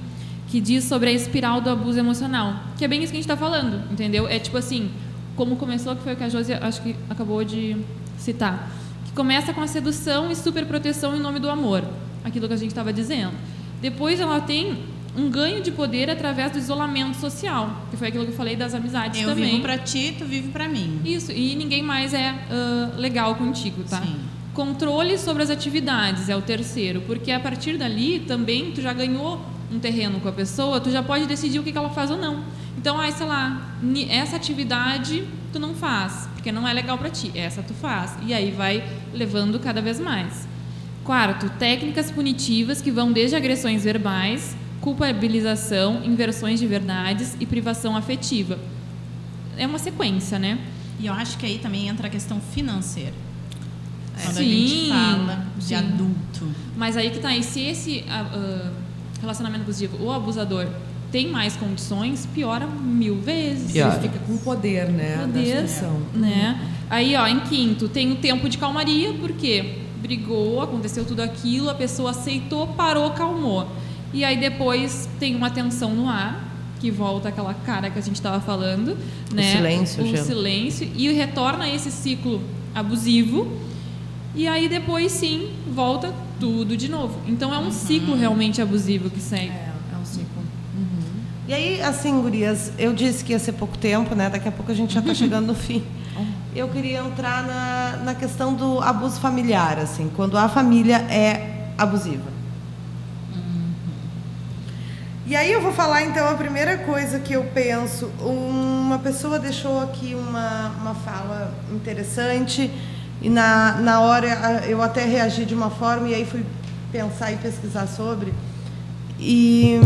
que diz sobre a espiral do abuso emocional, que é bem isso que a gente está falando, entendeu? É tipo assim, como começou, que foi o que a Josi acho que acabou de citar, que começa com a sedução e superproteção em nome do amor, aquilo que a gente estava dizendo. Depois ela tem um ganho de poder através do isolamento social, que foi aquilo que eu falei das amizades eu também. vivo pra ti tu vive pra mim Isso, e ninguém mais é ah, legal contigo, tá? Sim. Controle sobre as atividades é o terceiro, porque a partir dali também tu já ganhou um terreno com a pessoa, tu já pode decidir o que que ela faz ou não. Então, ai, sei lá, essa atividade tu não faz, porque não é legal pra ti, essa tu faz. E aí vai levando cada vez mais. Quarto, técnicas punitivas que vão desde agressões verbais, culpabilização, inversões de verdades e privação afetiva. É uma sequência, né? e eu acho que aí também entra a questão financeira quando a Sim, gente fala de sim. adulto Mas aí que tá, e se esse ah, relacionamento abusivo, o abusador, tem mais condições, piora mil vezes. Piora. Ele fica com poder, né? Poder. Né? Aí, ó, em quinto, tem o tempo de calmaria, porque brigou, aconteceu tudo aquilo, a pessoa aceitou, parou, calmou. E aí depois tem uma tensão no ar, que volta aquela cara que a gente estava falando, né? silêncio, o gelo. silêncio e retorna esse ciclo abusivo. E aí depois sim volta tudo de novo. Então é um ciclo realmente abusivo que segue. É, é um ciclo. E aí, assim, gurias, eu disse que ia ser pouco tempo, né? Daqui a pouco a gente já está chegando no fim. Eu queria entrar na, na questão do abuso familiar, assim, quando a família é abusiva. E aí eu vou falar, então, a primeira coisa que eu penso. Uma pessoa deixou aqui uma, uma fala interessante e na, na hora eu até reagi de uma forma e aí fui pensar e pesquisar sobre. E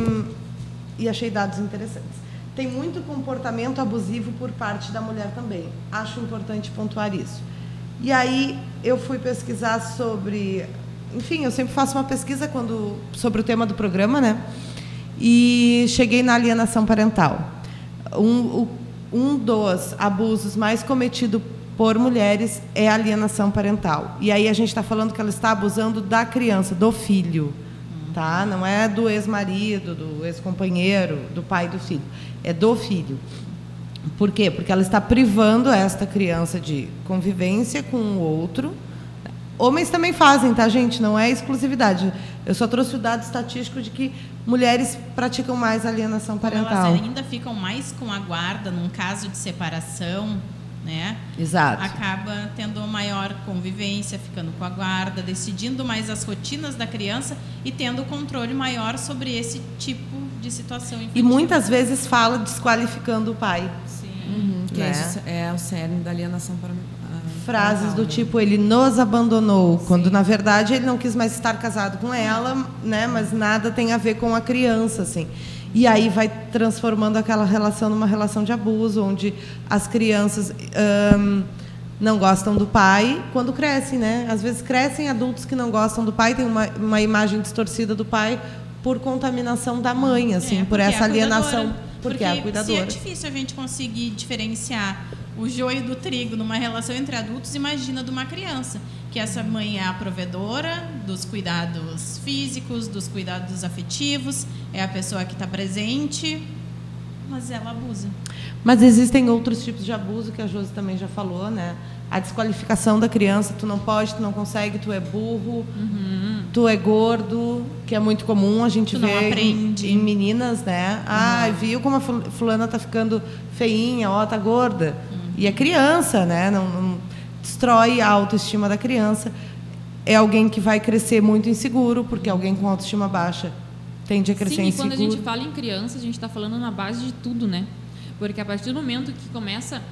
e achei dados interessantes. Tem muito comportamento abusivo por parte da mulher também. Acho importante pontuar isso. E aí eu fui pesquisar sobre, enfim, eu sempre faço uma pesquisa quando sobre o tema do programa, né? E cheguei na alienação parental. Um, um dos abusos mais cometido por mulheres é a alienação parental. E aí a gente está falando que ela está abusando da criança, do filho tá? Não é do ex-marido, do ex-companheiro, do pai do filho, é do filho. Por quê? Porque ela está privando esta criança de convivência com o outro. Homens também fazem, tá, gente? Não é exclusividade. Eu só trouxe o dado estatístico de que mulheres praticam mais alienação parental. elas ainda ficam mais com a guarda num caso de separação, né? Exato. Acaba tendo uma maior convivência, ficando com a guarda, decidindo mais as rotinas da criança e tendo controle maior sobre esse tipo de situação E infantil. muitas vezes fala desqualificando o pai. Sim. Uhum, que Né? isso é o cerne da alienação para frases do tipo ele nos abandonou, quando na verdade ele não quis mais estar casado com ela, né? Mas nada tem a ver com a criança, assim. E aí vai transformando aquela relação numa relação de abuso, onde as crianças ahn, não gostam do pai quando crescem, né? Às vezes crescem adultos que não gostam do pai, tem uma, uma imagem distorcida do pai por contaminação da mãe, assim, É, por porque é essa alienação, cuidadora. porque, é a se cuidadora. é difícil a gente conseguir diferenciar o joio do trigo numa relação entre adultos, imagina de uma criança. Que essa mãe é a provedora dos cuidados físicos, dos cuidados afetivos, é a pessoa que está presente, mas ela abusa. Mas existem outros tipos de abuso que a Josi também já falou, né? A desqualificação da criança, tu não pode, tu não consegue, tu é burro, tu é gordo, que é muito comum a gente Tu vê em, em meninas, né? Ah, viu como a ful- fulana tá ficando feinha, ó, tá gorda. E é criança, né? Não, não- destrói a autoestima da criança. É alguém que vai crescer muito inseguro, porque alguém com autoestima baixa tende a crescer Sim, e inseguro. quando a gente fala em criança, a gente está falando na base de tudo, né? Porque a partir do momento que começa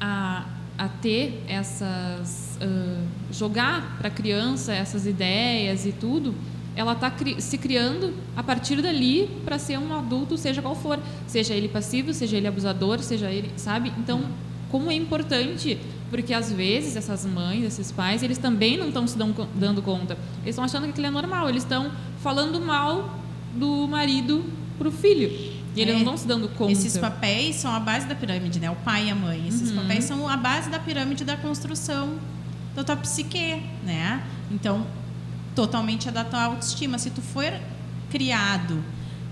a, a ter essas. ah, jogar para a criança essas ideias e tudo, ela está se criando a partir dali para ser um adulto, seja qual for. Seja ele passivo, seja ele abusador, seja ele. Sabe? Então, como é importante. Porque às vezes essas mães, esses pais, eles também não estão se dão dando conta. Eles estão achando que aquilo é normal. Eles estão falando mal do marido pro filho. E eles É. não estão se dando conta. Esses papéis são a base da pirâmide, né? O pai e a mãe. Esses papéis são a base da pirâmide da construção da tua psique, né? Então, totalmente é da tua autoestima. Se tu for criado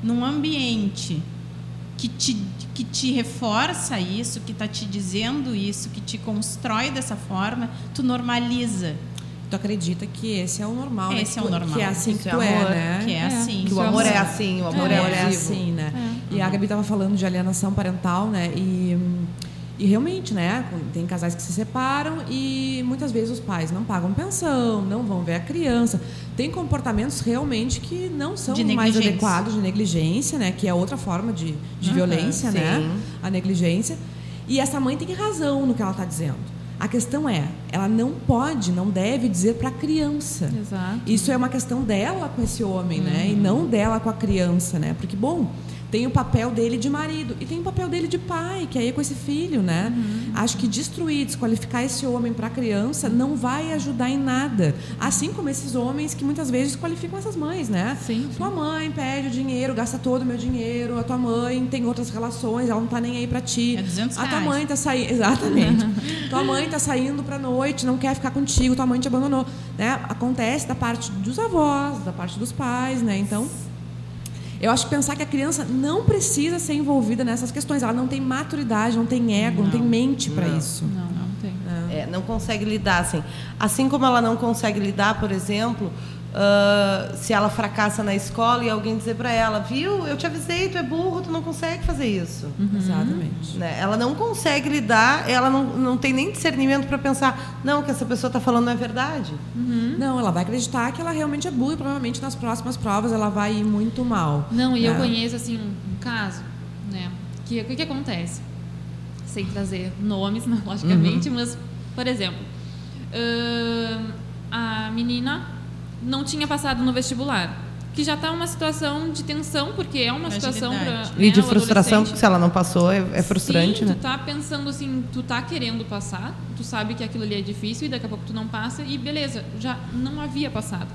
num ambiente que te, que te reforça isso, que está te dizendo isso, que te constrói dessa forma, tu normaliza Tu acredita que esse é o normal, né? Esse Que é o normal. Que é assim Isso que é tu é, amor, né? que é, assim. Que o é amor é assim, o amor é, é assim, né? E a Gabi estava falando de alienação parental, né? E, e realmente, né? Tem casais que se separam e muitas vezes os pais não pagam pensão, não vão ver a criança. Tem comportamentos realmente que não são mais adequados, de negligência, né? Que é outra forma de, de Aham, violência, né? sim. A negligência. E essa mãe tem razão no que ela está dizendo. A questão é, ela não pode, não deve dizer para a criança. Exato. Isso é uma questão dela com esse homem, né? Uhum. E não dela com a criança, né? Porque, bom, tem o papel dele de marido e tem o papel dele de pai, que aí é com esse filho, né? Uhum. Acho que destruir, desqualificar esse homem para a criança não vai ajudar em nada. Assim como esses homens que muitas vezes desqualificam essas mães, né? Sim, Tua mãe pede o dinheiro, gasta todo o meu dinheiro, a tua mãe tem outras relações, ela não tá nem aí para ti. É 200 a tua reais. mãe tá saindo, exatamente. tua mãe tá saindo pra noite, não quer ficar contigo, tua mãe te abandonou, né? Acontece da parte dos avós, da parte dos pais, né? Então, Eu acho que pensar que a criança não precisa ser envolvida nessas questões. Ela não tem maturidade, não tem ego, não, não tem mente para isso. Não, não tem. É, não consegue lidar assim. Assim como ela não consegue lidar, por exemplo, Uh, se ela fracassa na escola e alguém dizer para ela, viu, eu te avisei, tu é burro, tu não consegue fazer isso. Uhum. Exatamente. Né? Ela não consegue lidar, ela não, não tem nem discernimento para pensar, não, que essa pessoa está falando não é verdade. Uhum. Não, ela vai acreditar que ela realmente é burra e provavelmente nas próximas provas ela vai ir muito mal. Não, e né? eu conheço assim um, caso, né? Que o que, que, acontece? Sem trazer nomes, né, logicamente, uhum. mas, por exemplo, uh, a menina não tinha passado no vestibular. Que já está uma situação de tensão, porque é uma situação para. Né, e de frustração, porque se ela não passou, é, é frustrante, Sim, né? Tu tá pensando assim, tu tá querendo passar, tu sabe que aquilo ali é difícil e daqui a pouco tu não passa, e beleza, já não havia passado.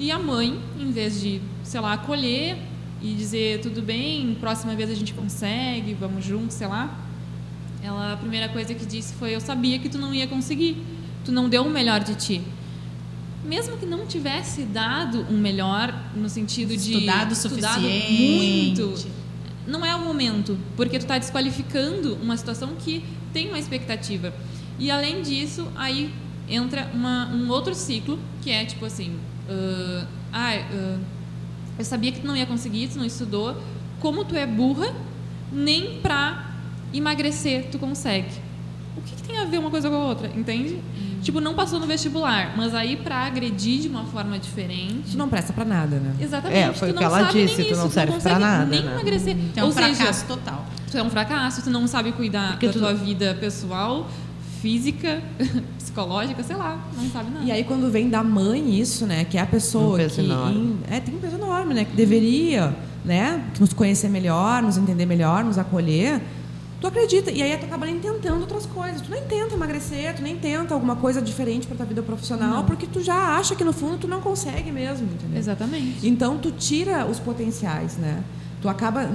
E a mãe, em vez de, sei lá, acolher e dizer tudo bem, próxima vez a gente consegue, vamos juntos, sei lá. Ela a primeira coisa que disse foi: "Eu sabia que tu não ia conseguir. Tu não deu o melhor de ti mesmo que não tivesse dado um melhor no sentido de estudado, estudado muito, não é o momento, porque tu está desqualificando uma situação que tem uma expectativa. E além disso, aí entra uma, um outro ciclo que é tipo assim, uh, ah, uh, eu sabia que tu não ia conseguir, tu não estudou, como tu é burra, nem para emagrecer tu consegue. O que, que, tem a ver uma coisa com a outra, entende? Tipo, não passou no vestibular, mas aí para agredir de uma forma diferente. Tu não presta para nada, né? Exatamente. É, foi o que ela disse, tu não serve para nada. Nem né? emagrecer. Tu é um Ou fracasso seja, total. Tu é um fracasso, tu não sabe cuidar Porque da tu... tua vida pessoal, física, psicológica, sei lá, não sabe nada. E aí quando vem da mãe isso, né, que é a pessoa um peso que enorme. é, tem um peso enorme, né, que deveria, né, nos conhecer melhor, nos entender melhor, nos acolher tu acredita. E aí tu acaba nem tentando outras coisas. Tu nem tenta emagrecer, tu nem tenta alguma coisa diferente para tua vida profissional, não. porque tu já acha que no fundo tu não consegue mesmo, entendeu? Exatamente. Então tu tira os potenciais, né? Tu acaba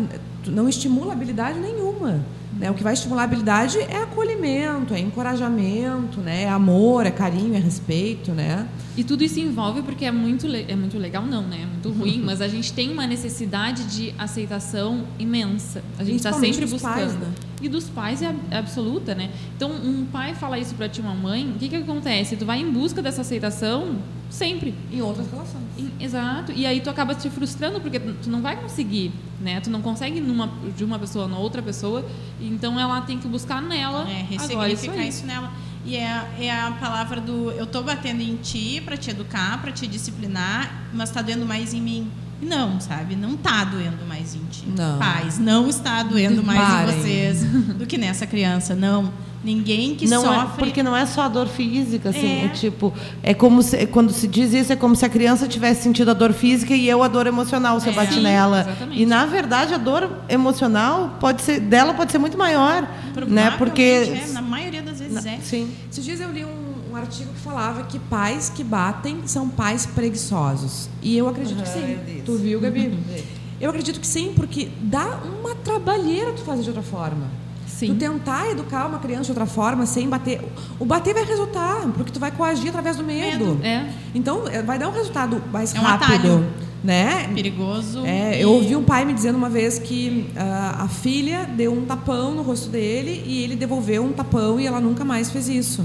tu não estimula habilidade nenhuma. Né? O que vai estimular a habilidade é acolhimento, é encorajamento, né? é amor, é carinho, é respeito. Né? E tudo isso envolve porque é muito, é muito legal, não, né? É muito ruim, mas a gente tem uma necessidade de aceitação imensa. A gente está sempre buscando. Pais, né? E dos pais é absoluta, né? Então, um pai fala isso para ti, uma mãe, o que, que acontece? Tu vai em busca dessa aceitação sempre. Em outras relações. exato. E aí tu acaba te frustrando porque tu não vai conseguir, né? Tu não consegue numa, de uma pessoa na outra pessoa. Então, ela tem que buscar nela. É, ressignificar isso, isso nela. E é, é a palavra do eu estou batendo em ti para te educar, para te disciplinar, mas está doendo mais em mim. Não, sabe? Não está doendo mais em ti. Não. Pais, não está doendo mais Parem. em vocês do que nessa criança. Não. Ninguém que não sofre. É, porque não é só a dor física, assim. É. é tipo, é como se, quando se diz isso, é como se a criança tivesse sentido a dor física e eu a dor emocional se é. eu bati Sim, nela. Exatamente. E na verdade a dor emocional pode ser dela pode ser muito maior, né? Porque é, na maioria das vezes na, é. Sim. Esses dias eu li um, um, artigo que falava que pais que batem são pais preguiçosos. E eu acredito uhum, que sim. Tu viu, Gabi? eu acredito que sim, porque dá uma trabalheira tu fazer de outra forma. Sim. Tu tentar educar uma criança de outra forma sem bater. O bater vai resultar, porque tu vai coagir através do medo. medo. É. Então, é, vai dar um resultado mais é um rápido. Atalho. Né? Perigoso. É, eu ouvi um pai me dizendo uma vez que uh, a filha deu um tapão no rosto dele e ele devolveu um tapão e ela nunca mais fez isso.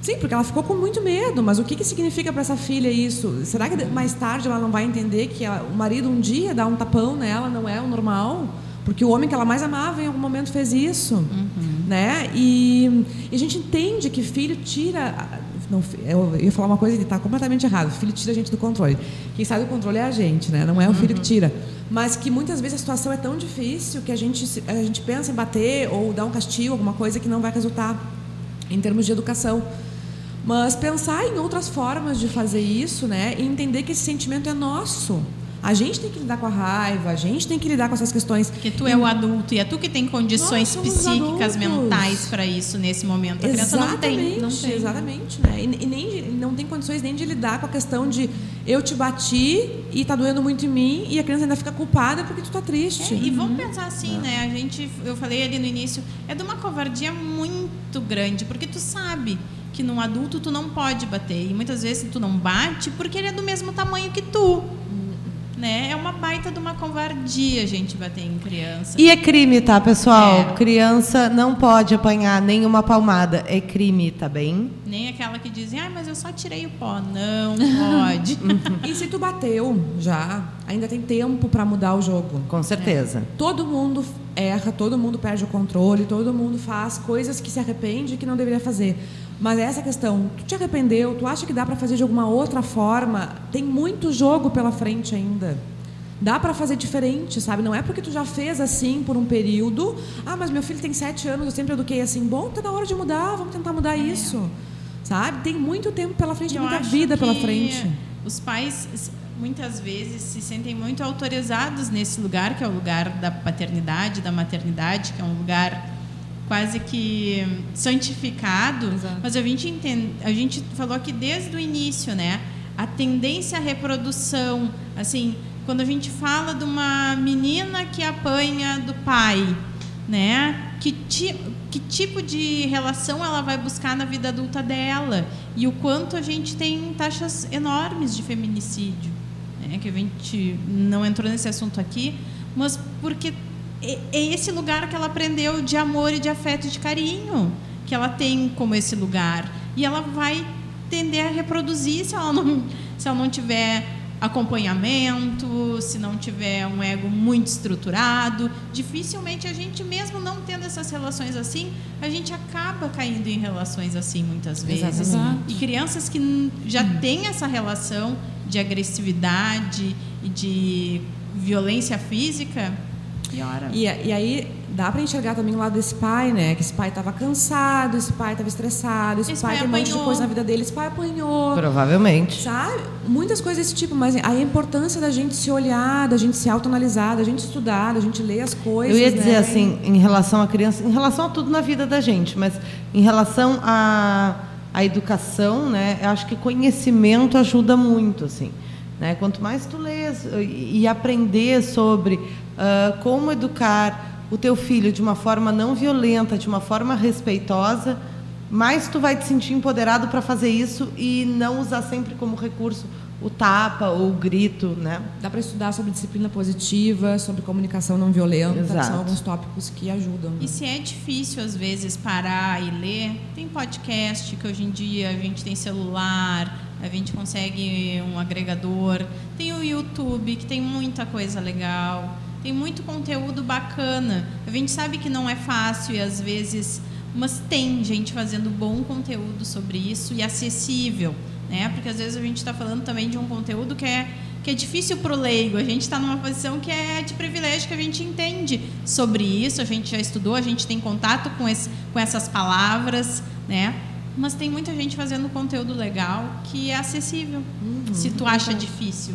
Sim, porque ela ficou com muito medo. Mas o que, que significa para essa filha isso? Será que mais tarde ela não vai entender que ela, o marido um dia dá um tapão nela não é o normal? porque o homem que ela mais amava em algum momento fez isso, uhum. né? E, e, a gente entende que filho tira, não, eu ia falar uma coisa que está completamente errado. Filho tira a gente do controle. Quem sabe o controle é a gente, né? Não é o filho uhum. que tira. Mas que muitas vezes a situação é tão difícil que a gente a gente pensa em bater ou dar um castigo, alguma coisa que não vai resultar em termos de educação. Mas pensar em outras formas de fazer isso, né? E entender que esse sentimento é nosso. A gente tem que lidar com a raiva, a gente tem que lidar com essas questões. Porque tu é o adulto e é tu que tem condições psíquicas, mentais para isso nesse momento. A criança exatamente, não tem. Não tem. Exatamente. Né? E, e, nem, não tem condições nem de lidar com a questão de eu te bati e tá doendo muito em mim e a criança ainda fica culpada porque tu tá triste. É, e vamos pensar assim, é. né? A gente, eu falei ali no início, é de uma covardia muito grande, porque tu sabe que num adulto tu não pode bater. E muitas vezes tu não bate porque ele é do mesmo tamanho que tu. né? É uma baita de uma covardia a gente bater em criança. E é crime, tá, pessoal? É. Criança não pode apanhar nenhuma palmada. É crime, tá bem? Nem aquela que dizem, ah, mas eu só tirei o pó. Não pode. E se tu bateu já, ainda tem tempo para mudar o jogo. Com certeza. Todo mundo erra, todo mundo perde o controle, todo mundo faz coisas que se arrepende e que não deveria fazer. Mas essa questão, tu te arrependeu, tu acha que dá para fazer de alguma outra forma? Tem muito jogo pela frente ainda. Dá para fazer diferente, sabe? Não é porque tu já fez assim por um período. Ah, mas meu filho tem sete anos, eu sempre eduquei assim. Bom, tá na hora de mudar, vamos tentar mudar isso. Sabe? Tem muito tempo pela frente, Eu muita acho vida pela frente. Os pais muitas vezes se sentem muito autorizados nesse lugar, que é o lugar da paternidade, da maternidade, que é um lugar quase que santificado. Exato. Mas a gente entende, a gente falou aqui desde o início, né? A tendência à reprodução, assim, quando a gente fala de uma menina que apanha do pai, né? Que, ti, que tipo de relação ela vai buscar na vida adulta dela e o quanto a gente tem taxas enormes de feminicídio, né? Que a gente não entrou nesse assunto aqui, mas porque é é esse lugar que ela aprendeu de amor e de afeto e de carinho que ela tem como esse lugar e ela vai tender a reproduzir se ela não se ela não tiver acompanhamento, se não tiver um ego muito estruturado, dificilmente a gente mesmo não tendo essas relações assim, a gente acaba caindo em relações assim muitas vezes. Exatamente. E crianças que já têm essa relação de agressividade e de violência física, piora. E, e aí dá para enxergar também o lado desse pai, né? Que esse pai estava cansado, esse pai estava estressado, esse, Esse pai, pai tem um monte de apanhou. coisa na vida dele, esse pai apanhou. Provavelmente. Sabe? Muitas coisas desse tipo, mas a importância da gente se olhar, da gente se autoanalisar, da gente estudar, da gente ler as coisas. Eu ia dizer né? assim, em relação à criança, em relação a tudo na vida da gente, mas em relação à, à educação, né, eu acho que conhecimento ajuda muito, assim. Né? Quanto mais tu lês e, aprender sobre ah, como educar o teu filho de uma forma não violenta, de uma forma respeitosa, mais tu vai te sentir empoderado para fazer isso e não usar sempre como recurso o tapa ou o grito, né? Dá para estudar sobre disciplina positiva, sobre comunicação não violenta, que são alguns tópicos que ajudam. né? E se é difícil, às vezes, parar e ler, tem podcast que hoje em dia a gente tem celular, a gente consegue um agregador, tem o YouTube, que tem muita coisa legal, tem muito conteúdo bacana. A gente sabe que não é fácil e às vezes, mas tem gente fazendo bom conteúdo sobre isso e acessível, né? Porque às vezes a gente está falando também de um conteúdo que é que é difícil para o leigo. A gente está numa posição que é de privilégio, que a gente entende sobre isso, a gente já estudou, a gente tem contato com, esse, com essas palavras, né? Mas tem muita gente fazendo conteúdo legal que é acessível, se tu acha difícil.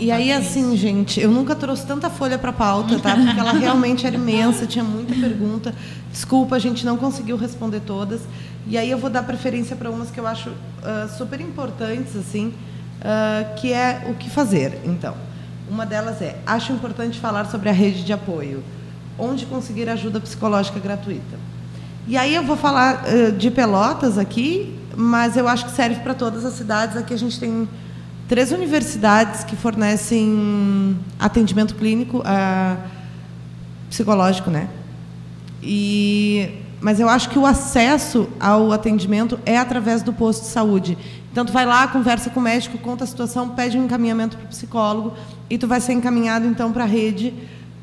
E aí, assim, gente, eu nunca trouxe tanta folha para pauta, tá? Porque ela realmente era imensa, tinha muita pergunta. Desculpa, a gente não conseguiu responder todas. E aí eu vou dar preferência para umas que eu acho ah, super importantes, assim, ah, que é o que fazer. Então, uma delas é: acho importante falar sobre a rede de apoio, onde conseguir ajuda psicológica gratuita. E aí eu vou falar eh, de Pelotas aqui, mas eu acho que serve para todas as cidades. Aqui a gente tem três universidades que fornecem atendimento clínico ah, psicológico, né? E mas eu acho que o acesso ao atendimento é através do posto de saúde. Então tu vai lá, conversa com o médico, conta a situação, pede um encaminhamento para o psicólogo e tu vai ser encaminhado então para a rede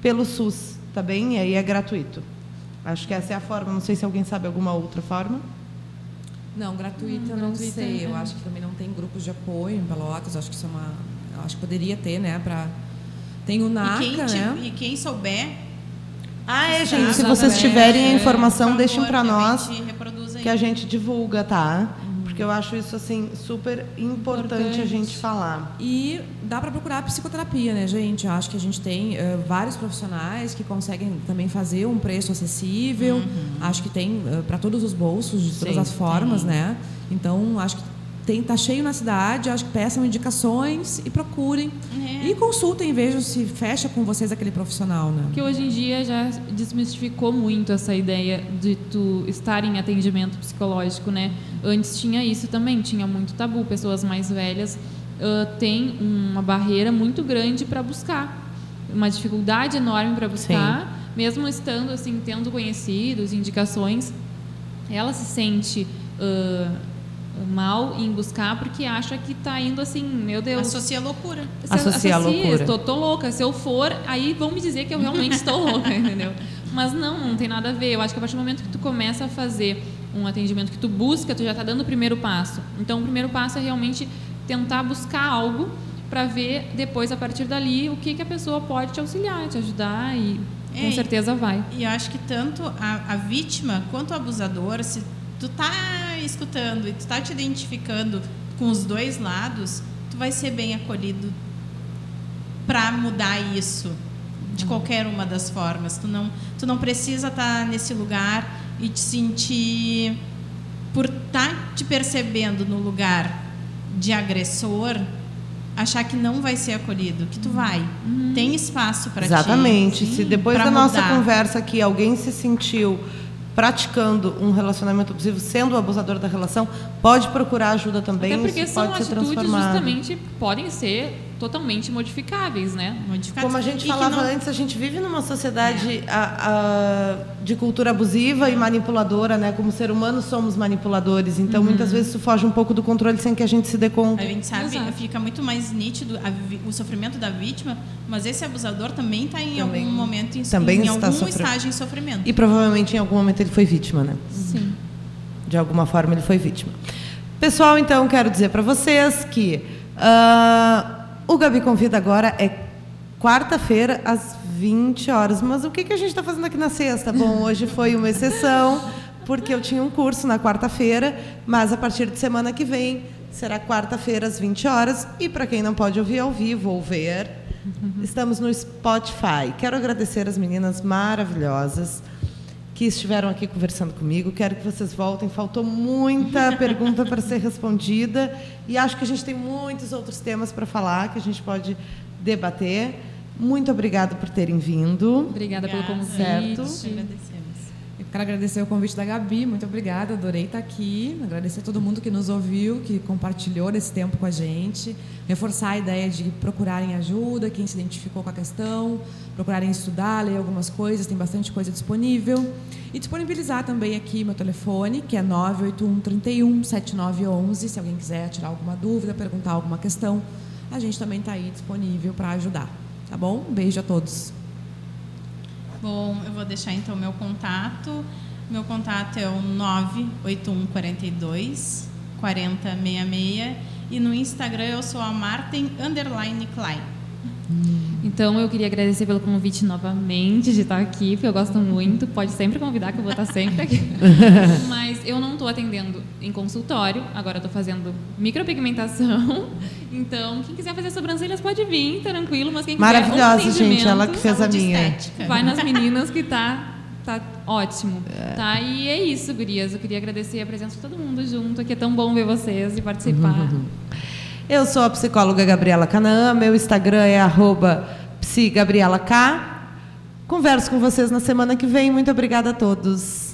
pelo SUS, tá bem? E aí é gratuito. Acho que essa é a forma. Não sei se alguém sabe alguma outra forma. Não, gratuita Hum, não gratuita, sei. Eu é. acho que também não tem grupos de apoio em Pelotas. Acho que isso é uma. eu Acho que poderia ter, né? Pra... Tem o NACA, e, quem né? e quem souber, Ah, é, gente. Se vocês é, tiverem a é, informação, por deixem favor, para nós. que a gente divulga, tá? Porque eu acho isso assim super importante, a Importante. gente falar. E dá para procurar psicoterapia, né, gente? Acho que a gente tem eh, vários profissionais que conseguem também fazer um preço acessível. Acho que tem para todos os bolsos, de todas Sim, as formas, né? Então, acho que tem, tá cheio na cidade. Acho que peçam indicações e procurem. É. E consultem, vejam se fecha com vocês aquele profissional, né? Porque hoje em dia já desmistificou muito essa ideia de tu estar em atendimento psicológico, né? Antes tinha isso também, tinha muito tabu, pessoas mais velhas uh, tem uma barreira muito grande para buscar, uma dificuldade enorme para buscar, Sim. mesmo estando assim tendo conhecidos, indicações, ela se sente uh, mal em buscar porque acha que está indo assim, meu Deus. Associa loucura. Associa, loucura. Estou tô louca. Se eu for, aí vão me dizer que eu realmente estou louca, entendeu? Mas não, não tem nada a ver. Eu acho que a partir do momento que tu começa a fazer um atendimento que tu busca, tu já está dando o primeiro passo. Então, o primeiro passo é realmente tentar buscar algo para ver depois, a partir dali, o que, que a pessoa pode te auxiliar, te ajudar e com certeza vai. E eu acho que tanto a, a vítima quanto o abusador, se tu tá escutando e tu tá te identificando com os dois lados, tu vai ser bem acolhido para mudar isso de uhum. qualquer uma das formas. Tu não, tu não precisa estar tá nesse lugar e te sentir por estar tá te percebendo no lugar de agressor, achar que não vai ser acolhido, que tu vai. Uhum. Tem espaço para ti. Exatamente. Se depois da mudar. nossa conversa aqui alguém se sentiu praticando um relacionamento abusivo, sendo o abusador da relação, pode procurar ajuda também. Até porque são pode atitudes justamente podem ser totalmente modificáveis, né? Modificáveis. Como a gente falava não... antes, a gente vive numa sociedade é. a, a, de cultura abusiva e manipuladora, né? Como ser humano somos manipuladores, então uhum. muitas vezes isso foge um pouco do controle sem que a gente se dê conta. A gente sabe, Exato. fica muito mais nítido a, o sofrimento da vítima, mas esse abusador também está em também, algum momento em, também em algum sofre... estágio em sofrimento. E provavelmente em algum momento ele foi vítima, né? Sim. De alguma forma ele foi vítima. Pessoal, então quero dizer para vocês que uh, o Gabi Convida agora é quarta-feira, às 20 horas. Mas o que, que a gente está fazendo aqui na sexta? Bom, hoje foi uma exceção, porque eu tinha um curso na quarta-feira, mas a partir de semana que vem será quarta-feira, às 20 horas. E para quem não pode ouvir ao vivo ou ver, estamos no Spotify. Quero agradecer as meninas maravilhosas que estiveram aqui conversando comigo. Quero que vocês voltem. Faltou muita pergunta para ser respondida e acho que a gente tem muitos outros temas para falar que a gente pode debater. Muito obrigada por terem vindo. Obrigada, obrigada. pelo convite. Certo. Agradecemos. Quero agradecer o convite da Gabi. Muito obrigada. Adorei estar aqui. Agradecer a todo mundo que nos ouviu, que compartilhou esse tempo com a gente. Reforçar a ideia de procurarem ajuda, quem se identificou com a questão procurarem estudar, ler algumas coisas, tem bastante coisa disponível. E disponibilizar também aqui meu telefone, que é 981 31 7911, se alguém quiser tirar alguma dúvida, perguntar alguma questão, a gente também está aí disponível para ajudar. Tá bom? Um beijo a todos. Bom, eu vou deixar então meu contato. Meu contato é o 981 42 4066 e no Instagram eu sou a Martin Underline Klein. Então eu queria agradecer pelo convite novamente de estar aqui, porque eu gosto muito. Pode sempre convidar, que eu vou estar sempre aqui. Mas eu não estou atendendo em consultório, agora estou fazendo micropigmentação. Então, quem quiser fazer sobrancelhas pode vir, tranquilo. Mas quem quiser Maravilhosa, gente, ela que fez a minha. Estética. Vai nas meninas que tá tá ótimo. É. Tá? E é isso, gurias. Eu queria agradecer a presença de todo mundo junto, que é tão bom ver vocês e participar. Uhum. Eu sou a psicóloga Gabriela Canaã, meu Instagram é psigabrielak. Converso com vocês na semana que vem. Muito obrigada a todos.